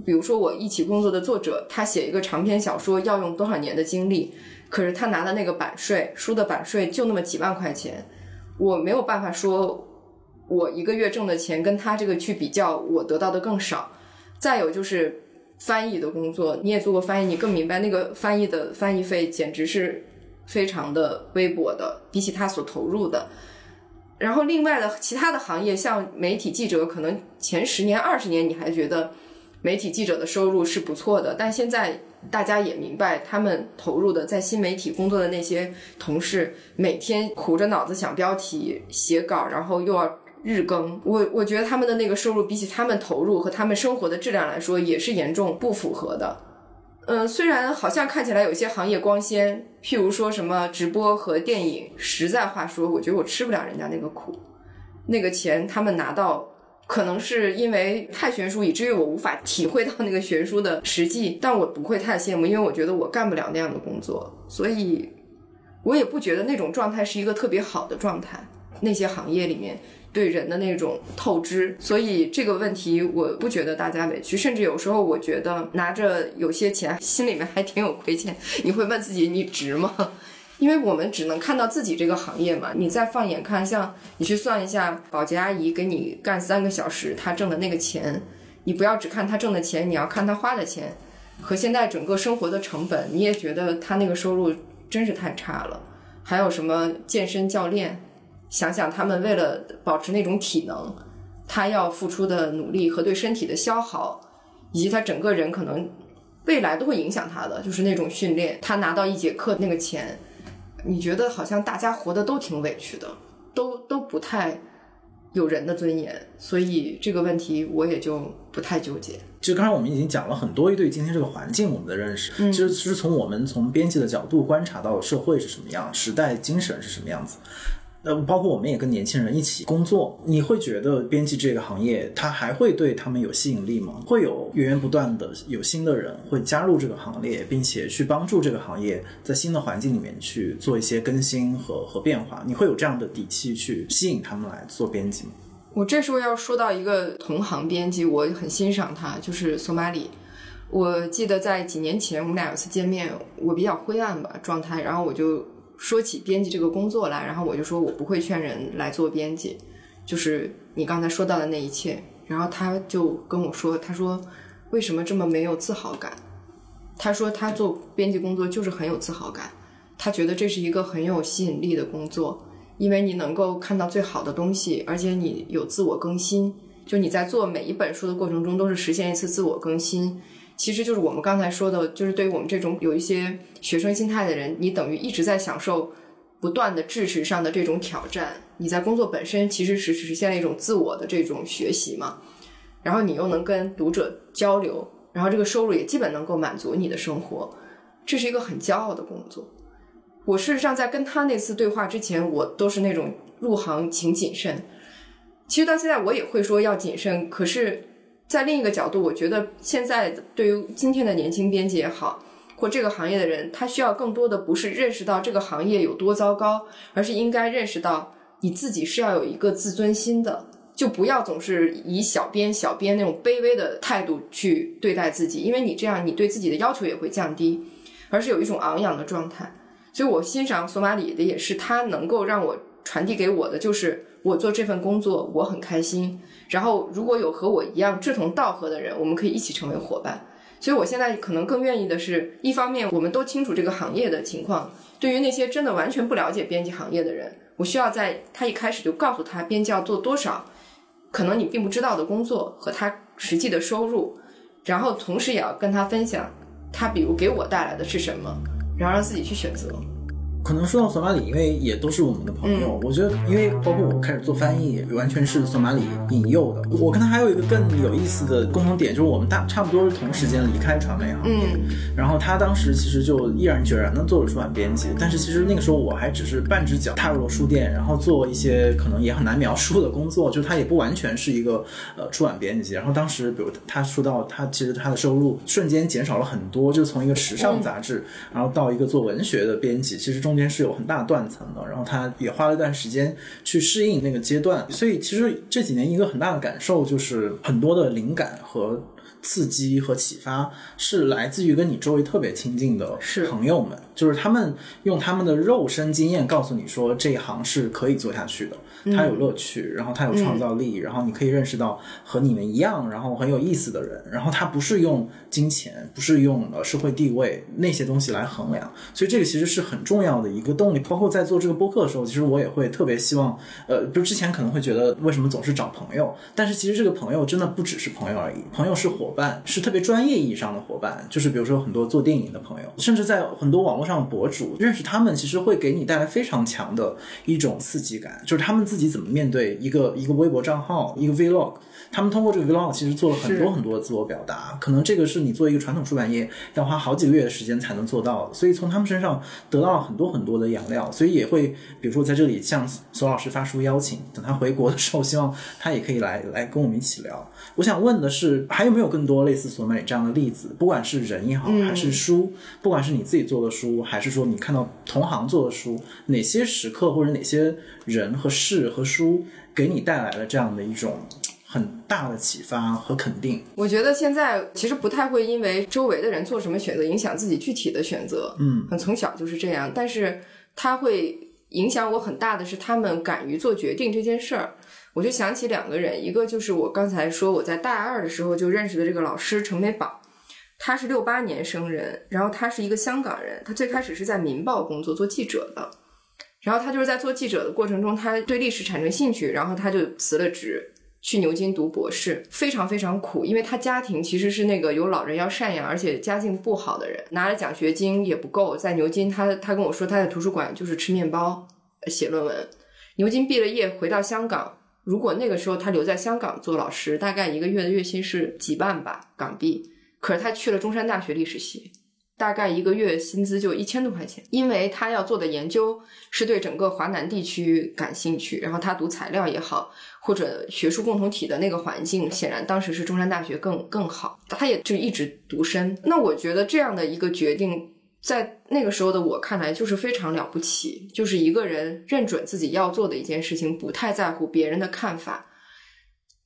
比如说我一起工作的作者，他写一个长篇小说要用多少年的精力，可是他拿的那个版税，书的版税就那么几万块钱。我没有办法说，我一个月挣的钱跟他这个去比较，我得到的更少。再有就是翻译的工作，你也做过翻译，你更明白那个翻译的翻译费简直是非常的微薄的，比起他所投入的。然后另外的其他的行业，像媒体记者，可能前十年、二十年你还觉得媒体记者的收入是不错的，但现在。大家也明白，他们投入的在新媒体工作的那些同事，每天苦着脑子想标题、写稿，然后又要日更。我我觉得他们的那个收入，比起他们投入和他们生活的质量来说，也是严重不符合的。嗯，虽然好像看起来有些行业光鲜，譬如说什么直播和电影，实在话说，我觉得我吃不了人家那个苦，那个钱他们拿到。可能是因为太悬殊，以至于我无法体会到那个悬殊的实际，但我不会太羡慕，因为我觉得我干不了那样的工作，所以我也不觉得那种状态是一个特别好的状态。那些行业里面对人的那种透支，所以这个问题我不觉得大家委屈，甚至有时候我觉得拿着有些钱，心里面还挺有亏欠。你会问自己，你值吗？因为我们只能看到自己这个行业嘛，你再放眼看，像你去算一下保洁阿姨给你干三个小时，她挣的那个钱，你不要只看她挣的钱，你要看她花的钱，和现在整个生活的成本，你也觉得她那个收入真是太差了。还有什么健身教练，想想他们为了保持那种体能，他要付出的努力和对身体的消耗，以及他整个人可能未来都会影响他的，就是那种训练，他拿到一节课那个钱。你觉得好像大家活得都挺委屈的，都都不太有人的尊严，所以这个问题我也就不太纠结。其实刚才我们已经讲了很多对今天这个环境我们的认识，其实其实从我们从编辑的角度观察到社会是什么样，时代精神是什么样子。呃，包括我们也跟年轻人一起工作，你会觉得编辑这个行业，它还会对他们有吸引力吗？会有源源不断的有新的人会加入这个行列，并且去帮助这个行业在新的环境里面去做一些更新和和变化。你会有这样的底气去吸引他们来做编辑吗？我这时候要说到一个同行编辑，我很欣赏他，就是索马里。我记得在几年前我们俩有次见面，我比较灰暗吧状态，然后我就。说起编辑这个工作来，然后我就说我不会劝人来做编辑，就是你刚才说到的那一切。然后他就跟我说，他说为什么这么没有自豪感？他说他做编辑工作就是很有自豪感，他觉得这是一个很有吸引力的工作，因为你能够看到最好的东西，而且你有自我更新，就你在做每一本书的过程中都是实现一次自我更新。其实就是我们刚才说的，就是对于我们这种有一些学生心态的人，你等于一直在享受不断的知识上的这种挑战。你在工作本身其实是实现了一种自我的这种学习嘛，然后你又能跟读者交流，然后这个收入也基本能够满足你的生活，这是一个很骄傲的工作。我事实上在跟他那次对话之前，我都是那种入行请谨慎。其实到现在我也会说要谨慎，可是。在另一个角度，我觉得现在对于今天的年轻编辑也好，或这个行业的人，他需要更多的不是认识到这个行业有多糟糕，而是应该认识到你自己是要有一个自尊心的，就不要总是以小编小编那种卑微的态度去对待自己，因为你这样你对自己的要求也会降低，而是有一种昂扬的状态。所以我欣赏索马里的也是他能够让我传递给我的，就是我做这份工作我很开心。然后，如果有和我一样志同道合的人，我们可以一起成为伙伴。所以，我现在可能更愿意的是，一方面我们都清楚这个行业的情况。对于那些真的完全不了解编辑行业的人，我需要在他一开始就告诉他编辑要做多少，可能你并不知道的工作和他实际的收入，然后同时也要跟他分享他比如给我带来的是什么，然后让自己去选择。可能说到索马里，因为也都是我们的朋友，我觉得，因为包括我开始做翻译，完全是索马里引诱的。我跟他还有一个更有意思的共同点，就是我们大差不多是同时间离开传媒行业。然后他当时其实就毅然决然的做了出版编辑，但是其实那个时候我还只是半只脚踏入了书店，然后做一些可能也很难描述的工作，就他也不完全是一个呃出版编辑。然后当时比如他说到他其实他的收入瞬间减少了很多，就从一个时尚杂志，然后到一个做文学的编辑，其实中间是有很大断层的。然后他也花了一段时间去适应那个阶段，所以其实这几年一个很大的感受就是很多的灵感和。刺激和启发是来自于跟你周围特别亲近的朋友们，就是他们用他们的肉身经验告诉你说这一行是可以做下去的，它有乐趣，然后它有创造力，然后你可以认识到和你们一样，然后很有意思的人，然后他不是用金钱，不是用呃社会地位那些东西来衡量，所以这个其实是很重要的一个动力。包括在做这个播客的时候，其实我也会特别希望，呃，不是之前可能会觉得为什么总是找朋友，但是其实这个朋友真的不只是朋友而已，朋友是火。伙伴是特别专业意义上的伙伴，就是比如说很多做电影的朋友，甚至在很多网络上博主，认识他们其实会给你带来非常强的一种刺激感，就是他们自己怎么面对一个一个微博账号，一个 vlog。他们通过这个 vlog 其实做了很多很多的自我表达，可能这个是你做一个传统出版业要花好几个月的时间才能做到的，所以从他们身上得到了很多很多的养料，所以也会比如说在这里向索老师发出邀请，等他回国的时候，希望他也可以来来跟我们一起聊。我想问的是，还有没有更多类似索马里这样的例子？不管是人也好，还是书，不管是你自己做的书，还是说你看到同行做的书，哪些时刻或者哪些人和事和书给你带来了这样的一种？很大的启发和肯定。我觉得现在其实不太会因为周围的人做什么选择影响自己具体的选择。嗯，从小就是这样。但是他会影响我很大的是他们敢于做决定这件事儿。我就想起两个人，一个就是我刚才说我在大二的时候就认识的这个老师程美宝，他是六八年生人，然后他是一个香港人，他最开始是在《民报》工作做记者的，然后他就是在做记者的过程中，他对历史产生兴趣，然后他就辞了职。去牛津读博士，非常非常苦，因为他家庭其实是那个有老人要赡养，而且家境不好的人，拿了奖学金也不够。在牛津，他他跟我说，他在图书馆就是吃面包写论文。牛津毕了业回到香港，如果那个时候他留在香港做老师，大概一个月的月薪是几万吧港币。可是他去了中山大学历史系。大概一个月薪资就一千多块钱，因为他要做的研究是对整个华南地区感兴趣，然后他读材料也好，或者学术共同体的那个环境，显然当时是中山大学更更好。他也就一直独身。那我觉得这样的一个决定，在那个时候的我看来就是非常了不起，就是一个人认准自己要做的一件事情，不太在乎别人的看法。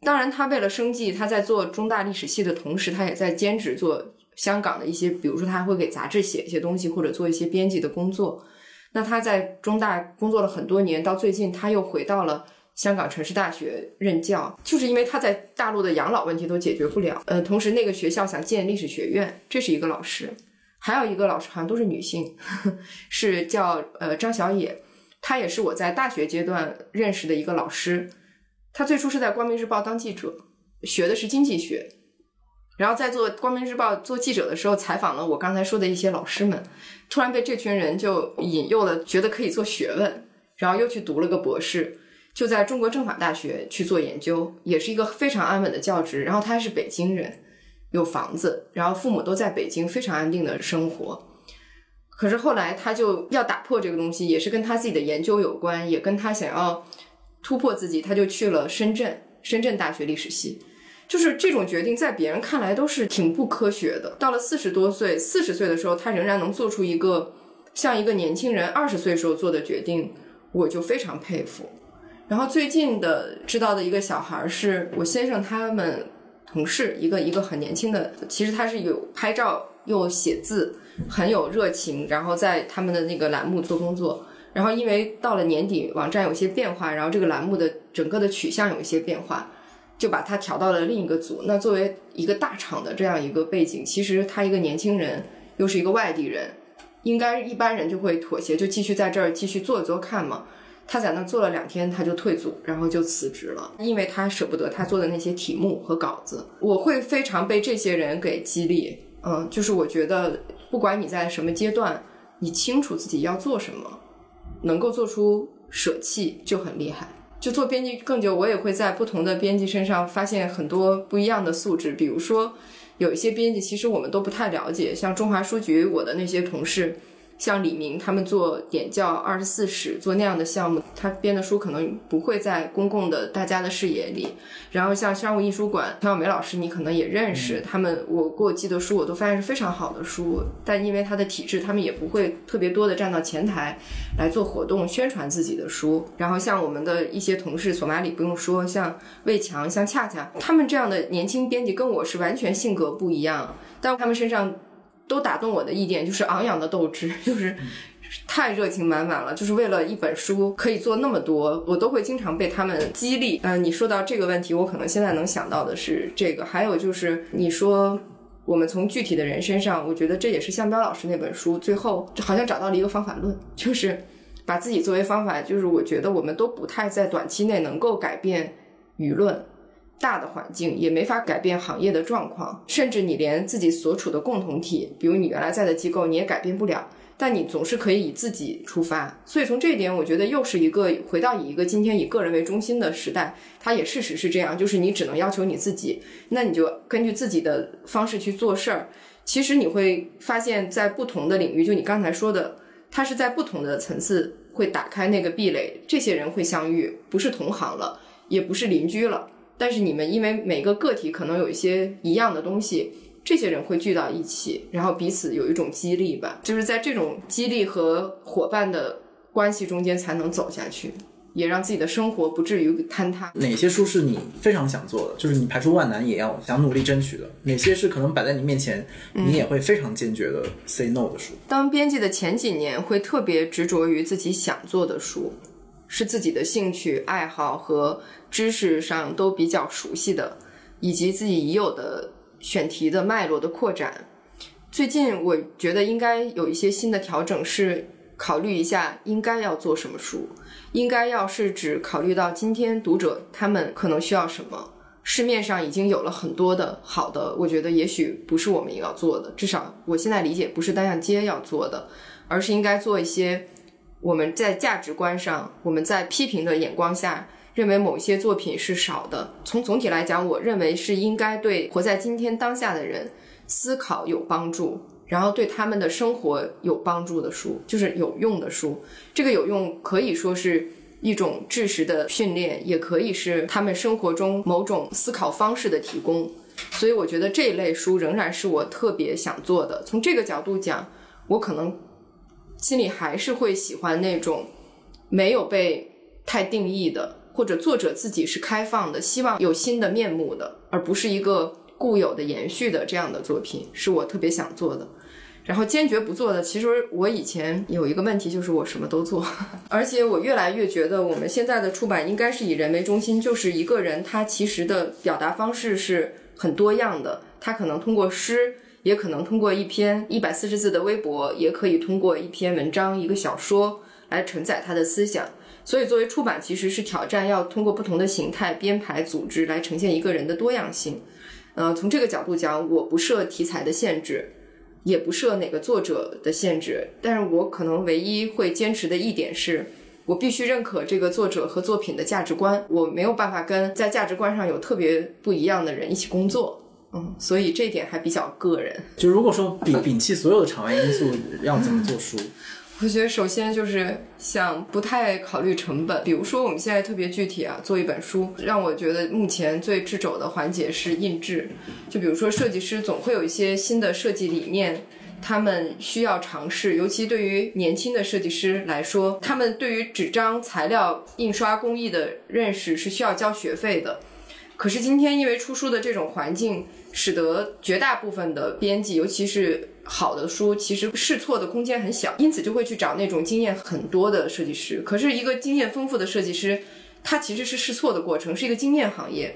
当然，他为了生计，他在做中大历史系的同时，他也在兼职做。香港的一些，比如说他还会给杂志写一些东西，或者做一些编辑的工作。那他在中大工作了很多年，到最近他又回到了香港城市大学任教，就是因为他在大陆的养老问题都解决不了。呃，同时那个学校想建历史学院，这是一个老师，还有一个老师好像都是女性，是叫呃张小野，她也是我在大学阶段认识的一个老师。他最初是在光明日报当记者，学的是经济学。然后在做《光明日报》做记者的时候，采访了我刚才说的一些老师们，突然被这群人就引诱了，觉得可以做学问，然后又去读了个博士，就在中国政法大学去做研究，也是一个非常安稳的教职。然后他是北京人，有房子，然后父母都在北京，非常安定的生活。可是后来他就要打破这个东西，也是跟他自己的研究有关，也跟他想要突破自己，他就去了深圳，深圳大学历史系。就是这种决定，在别人看来都是挺不科学的。到了四十多岁、四十岁的时候，他仍然能做出一个像一个年轻人二十岁时候做的决定，我就非常佩服。然后最近的知道的一个小孩是我先生他们同事，一个一个很年轻的，其实他是有拍照又写字，很有热情，然后在他们的那个栏目做工作。然后因为到了年底，网站有些变化，然后这个栏目的整个的取向有一些变化。就把他调到了另一个组。那作为一个大厂的这样一个背景，其实他一个年轻人，又是一个外地人，应该一般人就会妥协，就继续在这儿继续做做看嘛。他在那做了两天，他就退组，然后就辞职了，因为他舍不得他做的那些题目和稿子。我会非常被这些人给激励，嗯，就是我觉得不管你在什么阶段，你清楚自己要做什么，能够做出舍弃就很厉害。就做编辑更久，我也会在不同的编辑身上发现很多不一样的素质。比如说，有一些编辑其实我们都不太了解，像中华书局我的那些同事。像李明他们做点教二十四史做那样的项目，他编的书可能不会在公共的大家的视野里。然后像商务印书馆田小梅老师，你可能也认识他们，我给我寄的书我都发现是非常好的书，但因为他的体制，他们也不会特别多的站到前台来做活动宣传自己的书。然后像我们的一些同事，索马里不用说，像魏强、像恰恰，他们这样的年轻编辑跟我是完全性格不一样，但他们身上。都打动我的一点就是昂扬的斗志，就是太热情满满了。就是为了一本书可以做那么多，我都会经常被他们激励。嗯，你说到这个问题，我可能现在能想到的是这个。还有就是你说我们从具体的人身上，我觉得这也是向彪老师那本书最后好像找到了一个方法论，就是把自己作为方法。就是我觉得我们都不太在短期内能够改变舆论。大的环境也没法改变行业的状况，甚至你连自己所处的共同体，比如你原来在的机构，你也改变不了。但你总是可以以自己出发，所以从这一点，我觉得又是一个回到以一个今天以个人为中心的时代。它也事实是这样，就是你只能要求你自己，那你就根据自己的方式去做事儿。其实你会发现在不同的领域，就你刚才说的，它是在不同的层次会打开那个壁垒，这些人会相遇，不是同行了，也不是邻居了。但是你们因为每个个体可能有一些一样的东西，这些人会聚到一起，然后彼此有一种激励吧，就是在这种激励和伙伴的关系中间才能走下去，也让自己的生活不至于坍塌。哪些书是你非常想做的，就是你排除万难也要想努力争取的？哪些是可能摆在你面前，你也会非常坚决的 say no 的书？当编辑的前几年会特别执着于自己想做的书。是自己的兴趣爱好和知识上都比较熟悉的，以及自己已有的选题的脉络的扩展。最近我觉得应该有一些新的调整，是考虑一下应该要做什么书。应该要是指考虑到今天读者他们可能需要什么，市面上已经有了很多的好的，我觉得也许不是我们要做的，至少我现在理解不是单向街要做的，而是应该做一些。我们在价值观上，我们在批评的眼光下，认为某些作品是少的。从总体来讲，我认为是应该对活在今天当下的人思考有帮助，然后对他们的生活有帮助的书，就是有用的书。这个有用可以说是一种知识的训练，也可以是他们生活中某种思考方式的提供。所以，我觉得这一类书仍然是我特别想做的。从这个角度讲，我可能。心里还是会喜欢那种没有被太定义的，或者作者自己是开放的，希望有新的面目的，而不是一个固有的延续的这样的作品，是我特别想做的。然后坚决不做的，其实我以前有一个问题，就是我什么都做，而且我越来越觉得我们现在的出版应该是以人为中心，就是一个人他其实的表达方式是很多样的，他可能通过诗。也可能通过一篇一百四十字的微博，也可以通过一篇文章、一个小说来承载他的思想。所以，作为出版，其实是挑战要通过不同的形态编排、组织来呈现一个人的多样性。呃，从这个角度讲，我不设题材的限制，也不设哪个作者的限制，但是我可能唯一会坚持的一点是，我必须认可这个作者和作品的价值观。我没有办法跟在价值观上有特别不一样的人一起工作。嗯，所以这点还比较个人。就如果说摒摒弃所有的场外因素，要怎么做书？我觉得首先就是想不太考虑成本。比如说我们现在特别具体啊，做一本书，让我觉得目前最掣肘的环节是印制。就比如说设计师总会有一些新的设计理念，他们需要尝试。尤其对于年轻的设计师来说，他们对于纸张材料印刷工艺的认识是需要交学费的。可是今天因为出书的这种环境。使得绝大部分的编辑，尤其是好的书，其实试错的空间很小，因此就会去找那种经验很多的设计师。可是，一个经验丰富的设计师，他其实是试错的过程，是一个经验行业。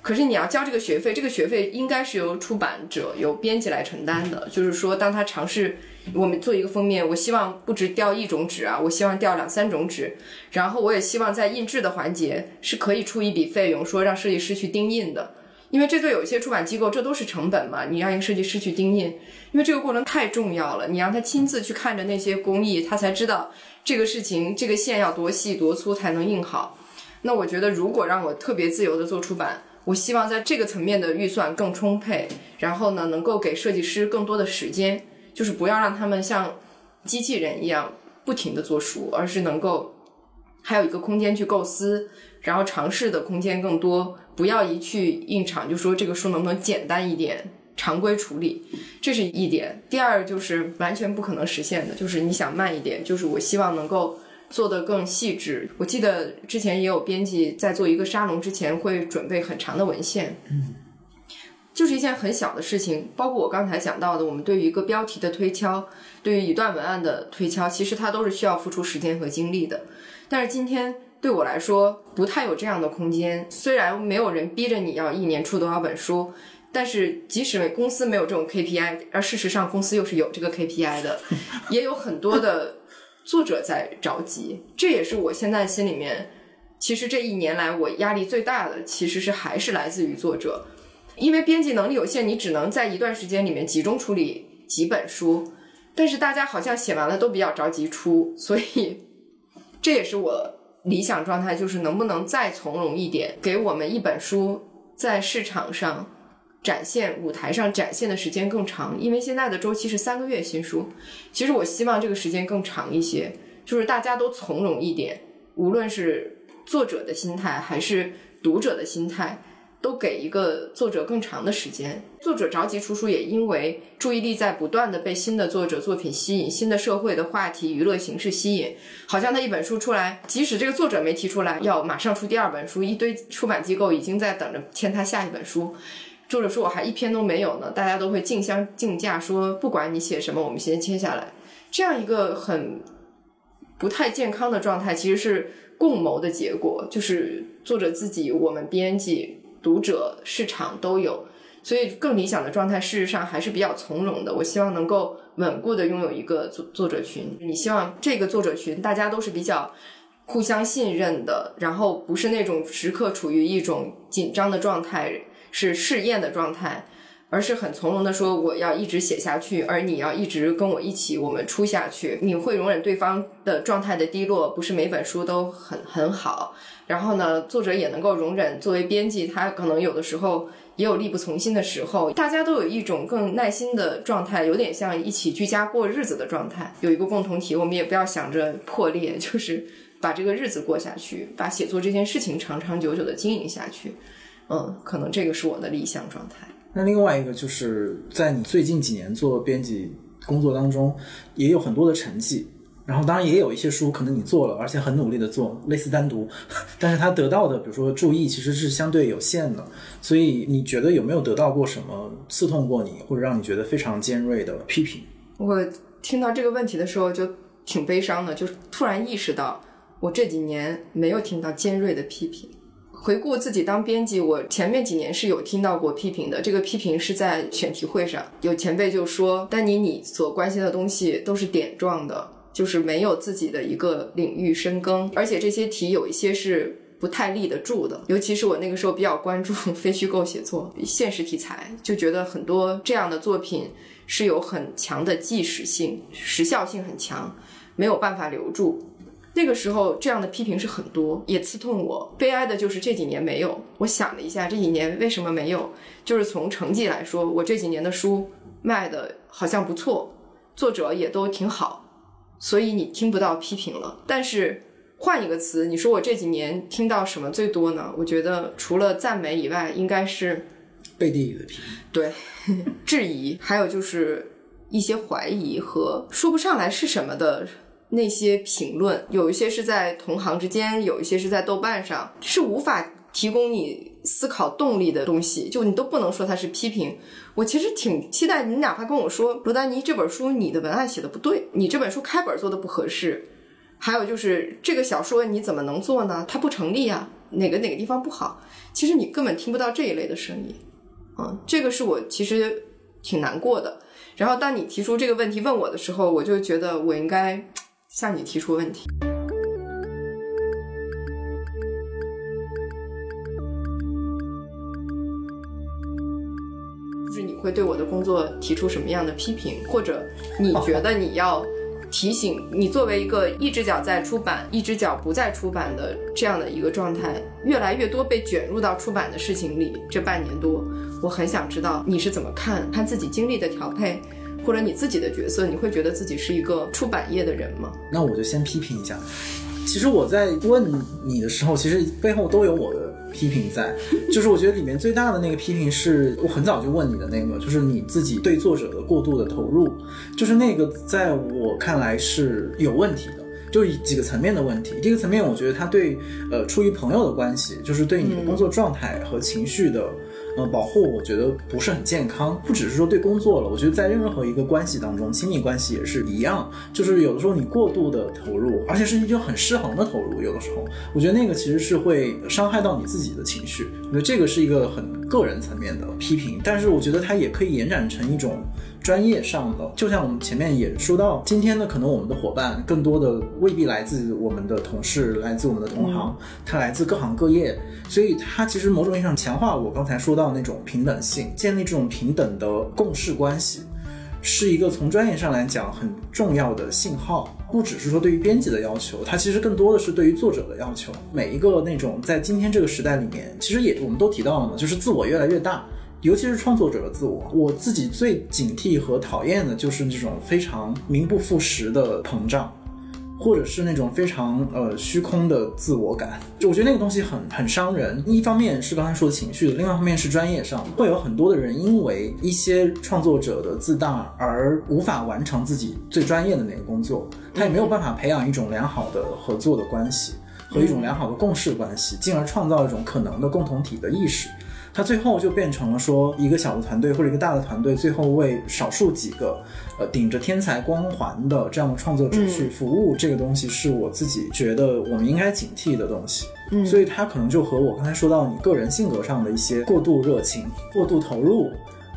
可是你要交这个学费，这个学费应该是由出版者、由编辑来承担的。就是说，当他尝试我们做一个封面，我希望不止掉一种纸啊，我希望掉两三种纸，然后我也希望在印制的环节是可以出一笔费用，说让设计师去钉印的。因为这对有一些出版机构，这都是成本嘛。你让一个设计师去钉印，因为这个过程太重要了，你让他亲自去看着那些工艺，他才知道这个事情这个线要多细多粗才能印好。那我觉得，如果让我特别自由的做出版，我希望在这个层面的预算更充沛，然后呢，能够给设计师更多的时间，就是不要让他们像机器人一样不停的做书，而是能够还有一个空间去构思。然后尝试的空间更多，不要一去应场就说这个书能不能简单一点，常规处理，这是一点。第二就是完全不可能实现的，就是你想慢一点，就是我希望能够做得更细致。我记得之前也有编辑在做一个沙龙之前会准备很长的文献，就是一件很小的事情。包括我刚才讲到的，我们对于一个标题的推敲，对于一段文案的推敲，其实它都是需要付出时间和精力的。但是今天。对我来说不太有这样的空间。虽然没有人逼着你要一年出多少本书，但是即使公司没有这种 KPI，而事实上公司又是有这个 KPI 的，也有很多的作者在着急。这也是我现在心里面，其实这一年来我压力最大的，其实是还是来自于作者，因为编辑能力有限，你只能在一段时间里面集中处理几本书，但是大家好像写完了都比较着急出，所以这也是我。理想状态就是能不能再从容一点，给我们一本书在市场上展现、舞台上展现的时间更长。因为现在的周期是三个月新书，其实我希望这个时间更长一些，就是大家都从容一点，无论是作者的心态还是读者的心态。都给一个作者更长的时间。作者着急出书，也因为注意力在不断的被新的作者作品吸引，新的社会的话题、娱乐形式吸引。好像他一本书出来，即使这个作者没提出来要马上出第二本书，一堆出版机构已经在等着签他下一本书。作者说我还一篇都没有呢，大家都会竞相竞价，说不管你写什么，我们先签下来。这样一个很不太健康的状态，其实是共谋的结果，就是作者自己，我们编辑。读者、市场都有，所以更理想的状态，事实上还是比较从容的。我希望能够稳固的拥有一个作作者群。你希望这个作者群大家都是比较互相信任的，然后不是那种时刻处于一种紧张的状态，是试验的状态。而是很从容的说，我要一直写下去，而你要一直跟我一起，我们出下去。你会容忍对方的状态的低落，不是每本书都很很好。然后呢，作者也能够容忍，作为编辑，他可能有的时候也有力不从心的时候。大家都有一种更耐心的状态，有点像一起居家过日子的状态，有一个共同体。我们也不要想着破裂，就是把这个日子过下去，把写作这件事情长长久久的经营下去。嗯，可能这个是我的理想状态。那另外一个就是在你最近几年做编辑工作当中，也有很多的成绩，然后当然也有一些书可能你做了，而且很努力的做，类似单独，但是他得到的比如说注意其实是相对有限的，所以你觉得有没有得到过什么刺痛过你，或者让你觉得非常尖锐的批评？我听到这个问题的时候就挺悲伤的，就突然意识到我这几年没有听到尖锐的批评。回顾自己当编辑，我前面几年是有听到过批评的。这个批评是在选题会上，有前辈就说：“丹尼，你所关心的东西都是点状的，就是没有自己的一个领域深耕，而且这些题有一些是不太立得住的。尤其是我那个时候比较关注 非虚构写作、现实题材，就觉得很多这样的作品是有很强的即时性、时效性很强，没有办法留住。”那个时候，这样的批评是很多，也刺痛我。悲哀的就是这几年没有。我想了一下，这几年为什么没有？就是从成绩来说，我这几年的书卖的好像不错，作者也都挺好，所以你听不到批评了。但是换一个词，你说我这几年听到什么最多呢？我觉得除了赞美以外，应该是背地里的批评，对，质疑，还有就是一些怀疑和说不上来是什么的。那些评论有一些是在同行之间，有一些是在豆瓣上，是无法提供你思考动力的东西，就你都不能说它是批评。我其实挺期待你，哪怕跟我说罗丹尼这本书你的文案写的不对，你这本书开本做的不合适，还有就是这个小说你怎么能做呢？它不成立啊，哪个哪个地方不好？其实你根本听不到这一类的声音，嗯，这个是我其实挺难过的。然后当你提出这个问题问我的时候，我就觉得我应该。向你提出问题。就是你会对我的工作提出什么样的批评，或者你觉得你要提醒你作为一个一只脚在出版，一只脚不在出版的这样的一个状态，越来越多被卷入到出版的事情里。这半年多，我很想知道你是怎么看看自己精力的调配，或者你自己的角色，你会觉得自己是一个出版业的人吗？那我就先批评一下。其实我在问你的时候，其实背后都有我的批评在。就是我觉得里面最大的那个批评是我很早就问你的那个，就是你自己对作者的过度的投入，就是那个在我看来是有问题的，就几个层面的问题。第一个层面，我觉得他对呃出于朋友的关系，就是对你的工作状态和情绪的。呃，保护我觉得不是很健康，不只是说对工作了，我觉得在任何一个关系当中，亲密关系也是一样，就是有的时候你过度的投入，而且是一种很失衡的投入，有的时候，我觉得那个其实是会伤害到你自己的情绪，我觉得这个是一个很个人层面的批评，但是我觉得它也可以延展成一种。专业上的，就像我们前面也说到，今天呢，可能我们的伙伴更多的未必来自我们的同事，来自我们的同行，他来自各行各业，所以他其实某种意义上强化我刚才说到那种平等性，建立这种平等的共事关系，是一个从专业上来讲很重要的信号。不只是说对于编辑的要求，它其实更多的是对于作者的要求。每一个那种在今天这个时代里面，其实也我们都提到了嘛，就是自我越来越大。尤其是创作者的自我，我自己最警惕和讨厌的就是那种非常名不副实的膨胀，或者是那种非常呃虚空的自我感。就我觉得那个东西很很伤人。一方面是刚才说的情绪，另外一方面是专业上会有很多的人因为一些创作者的自大而无法完成自己最专业的那个工作，他也没有办法培养一种良好的合作的关系和一种良好的共事关系，进而创造一种可能的共同体的意识。它最后就变成了说，一个小的团队或者一个大的团队，最后为少数几个，呃，顶着天才光环的这样的创作者去服务，这个东西是我自己觉得我们应该警惕的东西。嗯，所以它可能就和我刚才说到你个人性格上的一些过度热情、过度投入，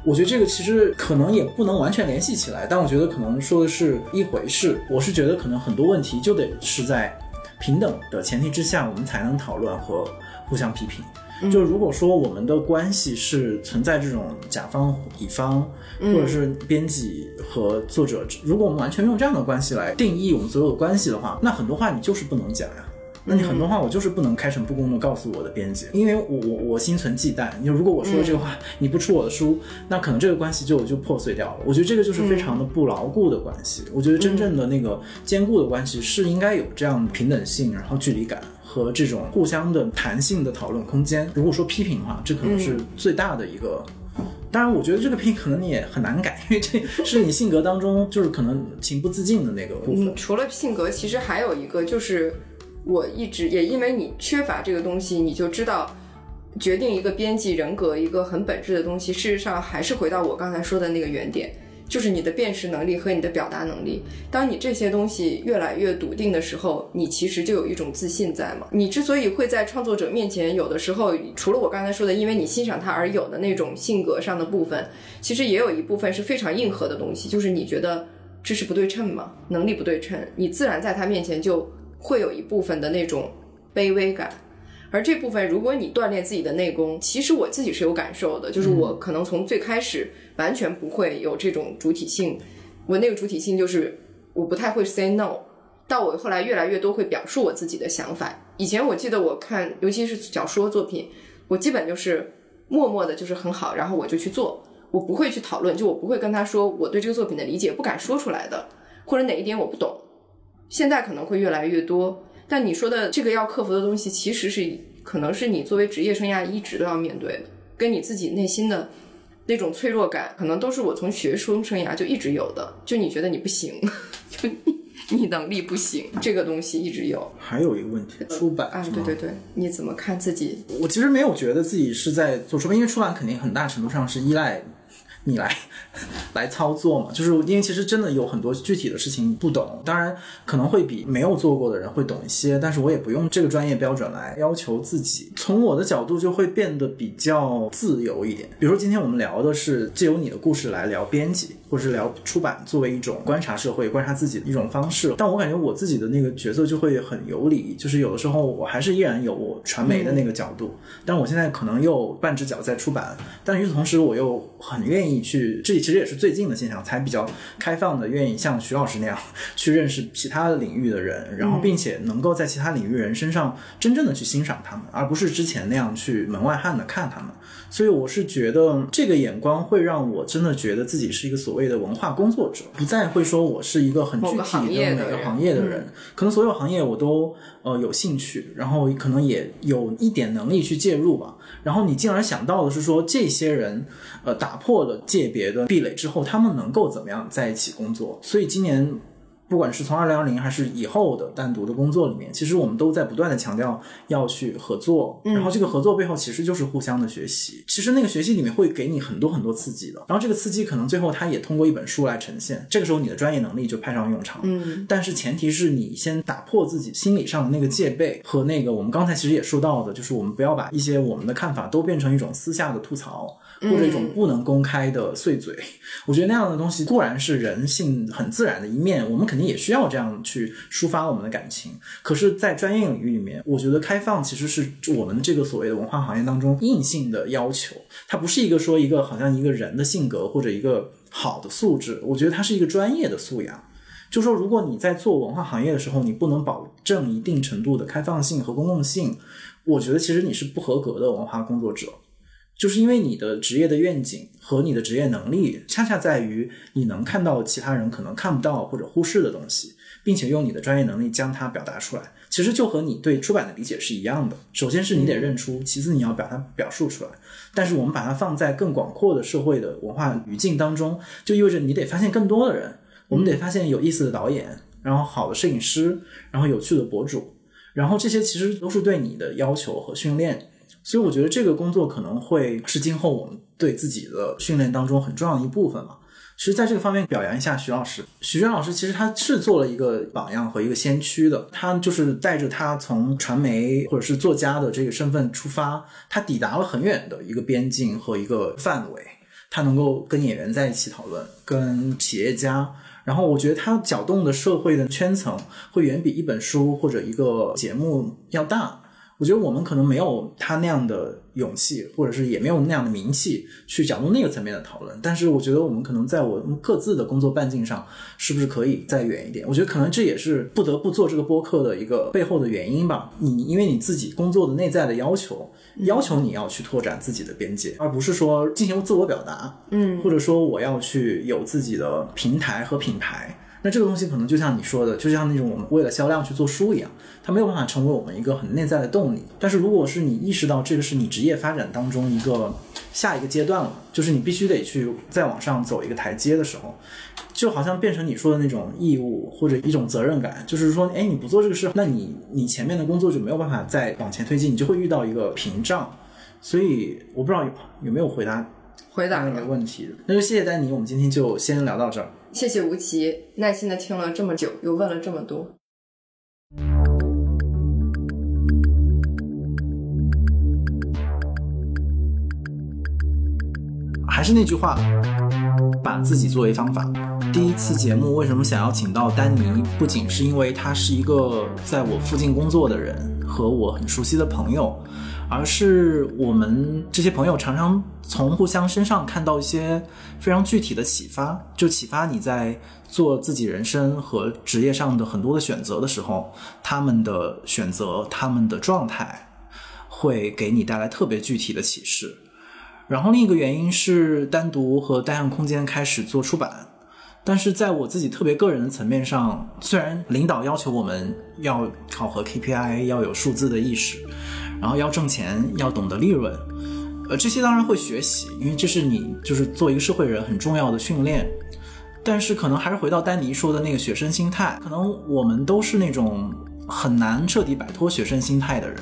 我觉得这个其实可能也不能完全联系起来，但我觉得可能说的是一回事。我是觉得可能很多问题就得是在平等的前提之下，我们才能讨论和互相批评。就如果说我们的关系是存在这种甲方乙方，或者是编辑和作者，如果我们完全用这样的关系来定义我们所有的关系的话，那很多话你就是不能讲呀。那你很多话我就是不能开诚布公的告诉我的编辑，因为我我我心存忌惮。你如果我说了这个话，你不出我的书，那可能这个关系就就破碎掉了。我觉得这个就是非常的不牢固的关系。我觉得真正的那个坚固的关系是应该有这样平等性，然后距离感。和这种互相的弹性的讨论空间，如果说批评的话，这可能是最大的一个。当然，我觉得这个批评可能你也很难改，因为这是你性格当中就是可能情不自禁的那个部分。除了性格，其实还有一个就是，我一直也因为你缺乏这个东西，你就知道决定一个编辑人格一个很本质的东西，事实上还是回到我刚才说的那个原点。就是你的辨识能力和你的表达能力。当你这些东西越来越笃定的时候，你其实就有一种自信在嘛。你之所以会在创作者面前，有的时候除了我刚才说的，因为你欣赏他而有的那种性格上的部分，其实也有一部分是非常硬核的东西，就是你觉得知识不对称嘛，能力不对称，你自然在他面前就会有一部分的那种卑微感。而这部分，如果你锻炼自己的内功，其实我自己是有感受的，就是我可能从最开始完全不会有这种主体性，我那个主体性就是我不太会 say no，到我后来越来越多会表述我自己的想法。以前我记得我看，尤其是小说作品，我基本就是默默的，就是很好，然后我就去做，我不会去讨论，就我不会跟他说我对这个作品的理解，不敢说出来的，或者哪一点我不懂。现在可能会越来越多。但你说的这个要克服的东西，其实是可能是你作为职业生涯一直都要面对的，跟你自己内心的那种脆弱感，可能都是我从学生生涯就一直有的。就你觉得你不行，就你能力不行，这个东西一直有。还有一个问题，出版啊，对对对，你怎么看自己？我其实没有觉得自己是在做出版，因为出版肯定很大程度上是依赖。你来 来操作嘛？就是因为其实真的有很多具体的事情不懂，当然可能会比没有做过的人会懂一些，但是我也不用这个专业标准来要求自己。从我的角度就会变得比较自由一点。比如说今天我们聊的是借由你的故事来聊编辑。或者是聊出版作为一种观察社会、观察自己的一种方式。但我感觉我自己的那个角色就会很游离，就是有的时候我还是依然有我传媒的那个角度，但我现在可能又半只脚在出版，但与此同时我又很愿意去，这其实也是最近的现象，才比较开放的，愿意像徐老师那样 去认识其他领域的人，然后并且能够在其他领域人身上真正的去欣赏他们，而不是之前那样去门外汉的看他们。所以我是觉得这个眼光会让我真的觉得自己是一个所谓的文化工作者，不再会说我是一个很具体的每个行业的人，可能所有行业我都呃有兴趣，然后可能也有一点能力去介入吧。然后你进而想到的是说，这些人呃打破了界别的壁垒之后，他们能够怎么样在一起工作？所以今年。不管是从二零二零还是以后的单独的工作里面，其实我们都在不断的强调要去合作，然后这个合作背后其实就是互相的学习。其实那个学习里面会给你很多很多刺激的，然后这个刺激可能最后它也通过一本书来呈现，这个时候你的专业能力就派上用场。嗯，但是前提是你先打破自己心理上的那个戒备和那个我们刚才其实也说到的，就是我们不要把一些我们的看法都变成一种私下的吐槽。或者一种不能公开的碎嘴，我觉得那样的东西固然是人性很自然的一面，我们肯定也需要这样去抒发我们的感情。可是，在专业领域里面，我觉得开放其实是我们这个所谓的文化行业当中硬性的要求，它不是一个说一个好像一个人的性格或者一个好的素质，我觉得它是一个专业的素养。就说如果你在做文化行业的时候，你不能保证一定程度的开放性和公共性，我觉得其实你是不合格的文化工作者。就是因为你的职业的愿景和你的职业能力，恰恰在于你能看到其他人可能看不到或者忽视的东西，并且用你的专业能力将它表达出来。其实就和你对出版的理解是一样的。首先是你得认出，其次你要把它表述出来。但是我们把它放在更广阔的社会的文化语境当中，就意味着你得发现更多的人，我们得发现有意思的导演，然后好的摄影师，然后有趣的博主，然后这些其实都是对你的要求和训练。所以我觉得这个工作可能会是今后我们对自己的训练当中很重要的一部分嘛。其实，在这个方面表扬一下徐老师。徐娟老师其实他是做了一个榜样和一个先驱的。他就是带着他从传媒或者是作家的这个身份出发，他抵达了很远的一个边境和一个范围。他能够跟演员在一起讨论，跟企业家。然后我觉得他搅动的社会的圈层会远比一本书或者一个节目要大。我觉得我们可能没有他那样的勇气，或者是也没有那样的名气去讲动那个层面的讨论。但是我觉得我们可能在我们各自的工作半径上，是不是可以再远一点？我觉得可能这也是不得不做这个播客的一个背后的原因吧。你因为你自己工作的内在的要求，要求你要去拓展自己的边界，而不是说进行自我表达，嗯，或者说我要去有自己的平台和品牌。那这个东西可能就像你说的，就像那种我们为了销量去做书一样，它没有办法成为我们一个很内在的动力。但是如果是你意识到这个是你职业发展当中一个下一个阶段了，就是你必须得去再往上走一个台阶的时候，就好像变成你说的那种义务或者一种责任感，就是说，哎，你不做这个事，那你你前面的工作就没有办法再往前推进，你就会遇到一个屏障。所以我不知道有有没有回答回答你的问题，那就谢谢丹尼，我们今天就先聊到这儿。谢谢吴奇，耐心的听了这么久，又问了这么多。还是那句话，把自己作为方法。第一次节目为什么想要请到丹尼？不仅是因为他是一个在我附近工作的人和我很熟悉的朋友。而是我们这些朋友常常从互相身上看到一些非常具体的启发，就启发你在做自己人生和职业上的很多的选择的时候，他们的选择、他们的状态，会给你带来特别具体的启示。然后另一个原因是单独和单向空间开始做出版，但是在我自己特别个人的层面上，虽然领导要求我们要考核 KPI，要有数字的意识。然后要挣钱，要懂得利润，呃，这些当然会学习，因为这是你就是做一个社会人很重要的训练。但是可能还是回到丹尼说的那个学生心态，可能我们都是那种很难彻底摆脱学生心态的人。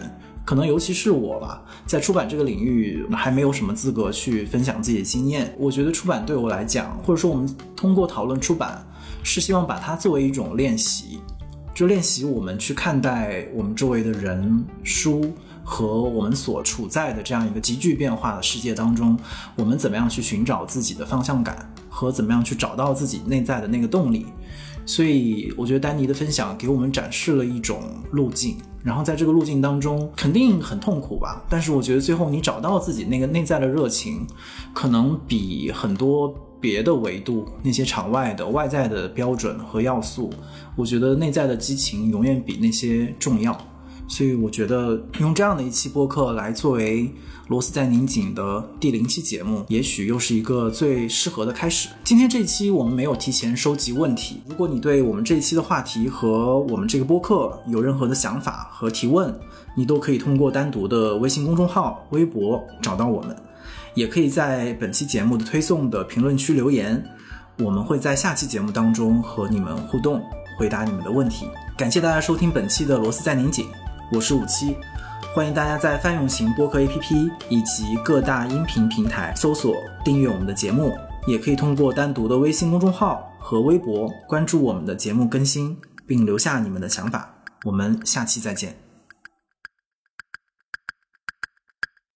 可能尤其是我吧，在出版这个领域还没有什么资格去分享自己的经验。我觉得出版对我来讲，或者说我们通过讨论出版，是希望把它作为一种练习，就练习我们去看待我们周围的人、书。和我们所处在的这样一个急剧变化的世界当中，我们怎么样去寻找自己的方向感和怎么样去找到自己内在的那个动力。所以我觉得丹尼的分享给我们展示了一种路径，然后在这个路径当中肯定很痛苦吧，但是我觉得最后你找到自己那个内在的热情，可能比很多别的维度那些场外的外在的标准和要素，我觉得内在的激情永远比那些重要。所以我觉得用这样的一期播客来作为。螺丝在拧紧的第零期节目，也许又是一个最适合的开始。今天这一期我们没有提前收集问题。如果你对我们这一期的话题和我们这个播客有任何的想法和提问，你都可以通过单独的微信公众号、微博找到我们，也可以在本期节目的推送的评论区留言。我们会在下期节目当中和你们互动，回答你们的问题。感谢大家收听本期的螺丝在拧紧，我是五七。欢迎大家在泛用型播客 APP 以及各大音频平台搜索订阅我们的节目，也可以通过单独的微信公众号和微博关注我们的节目更新，并留下你们的想法。我们下期再见。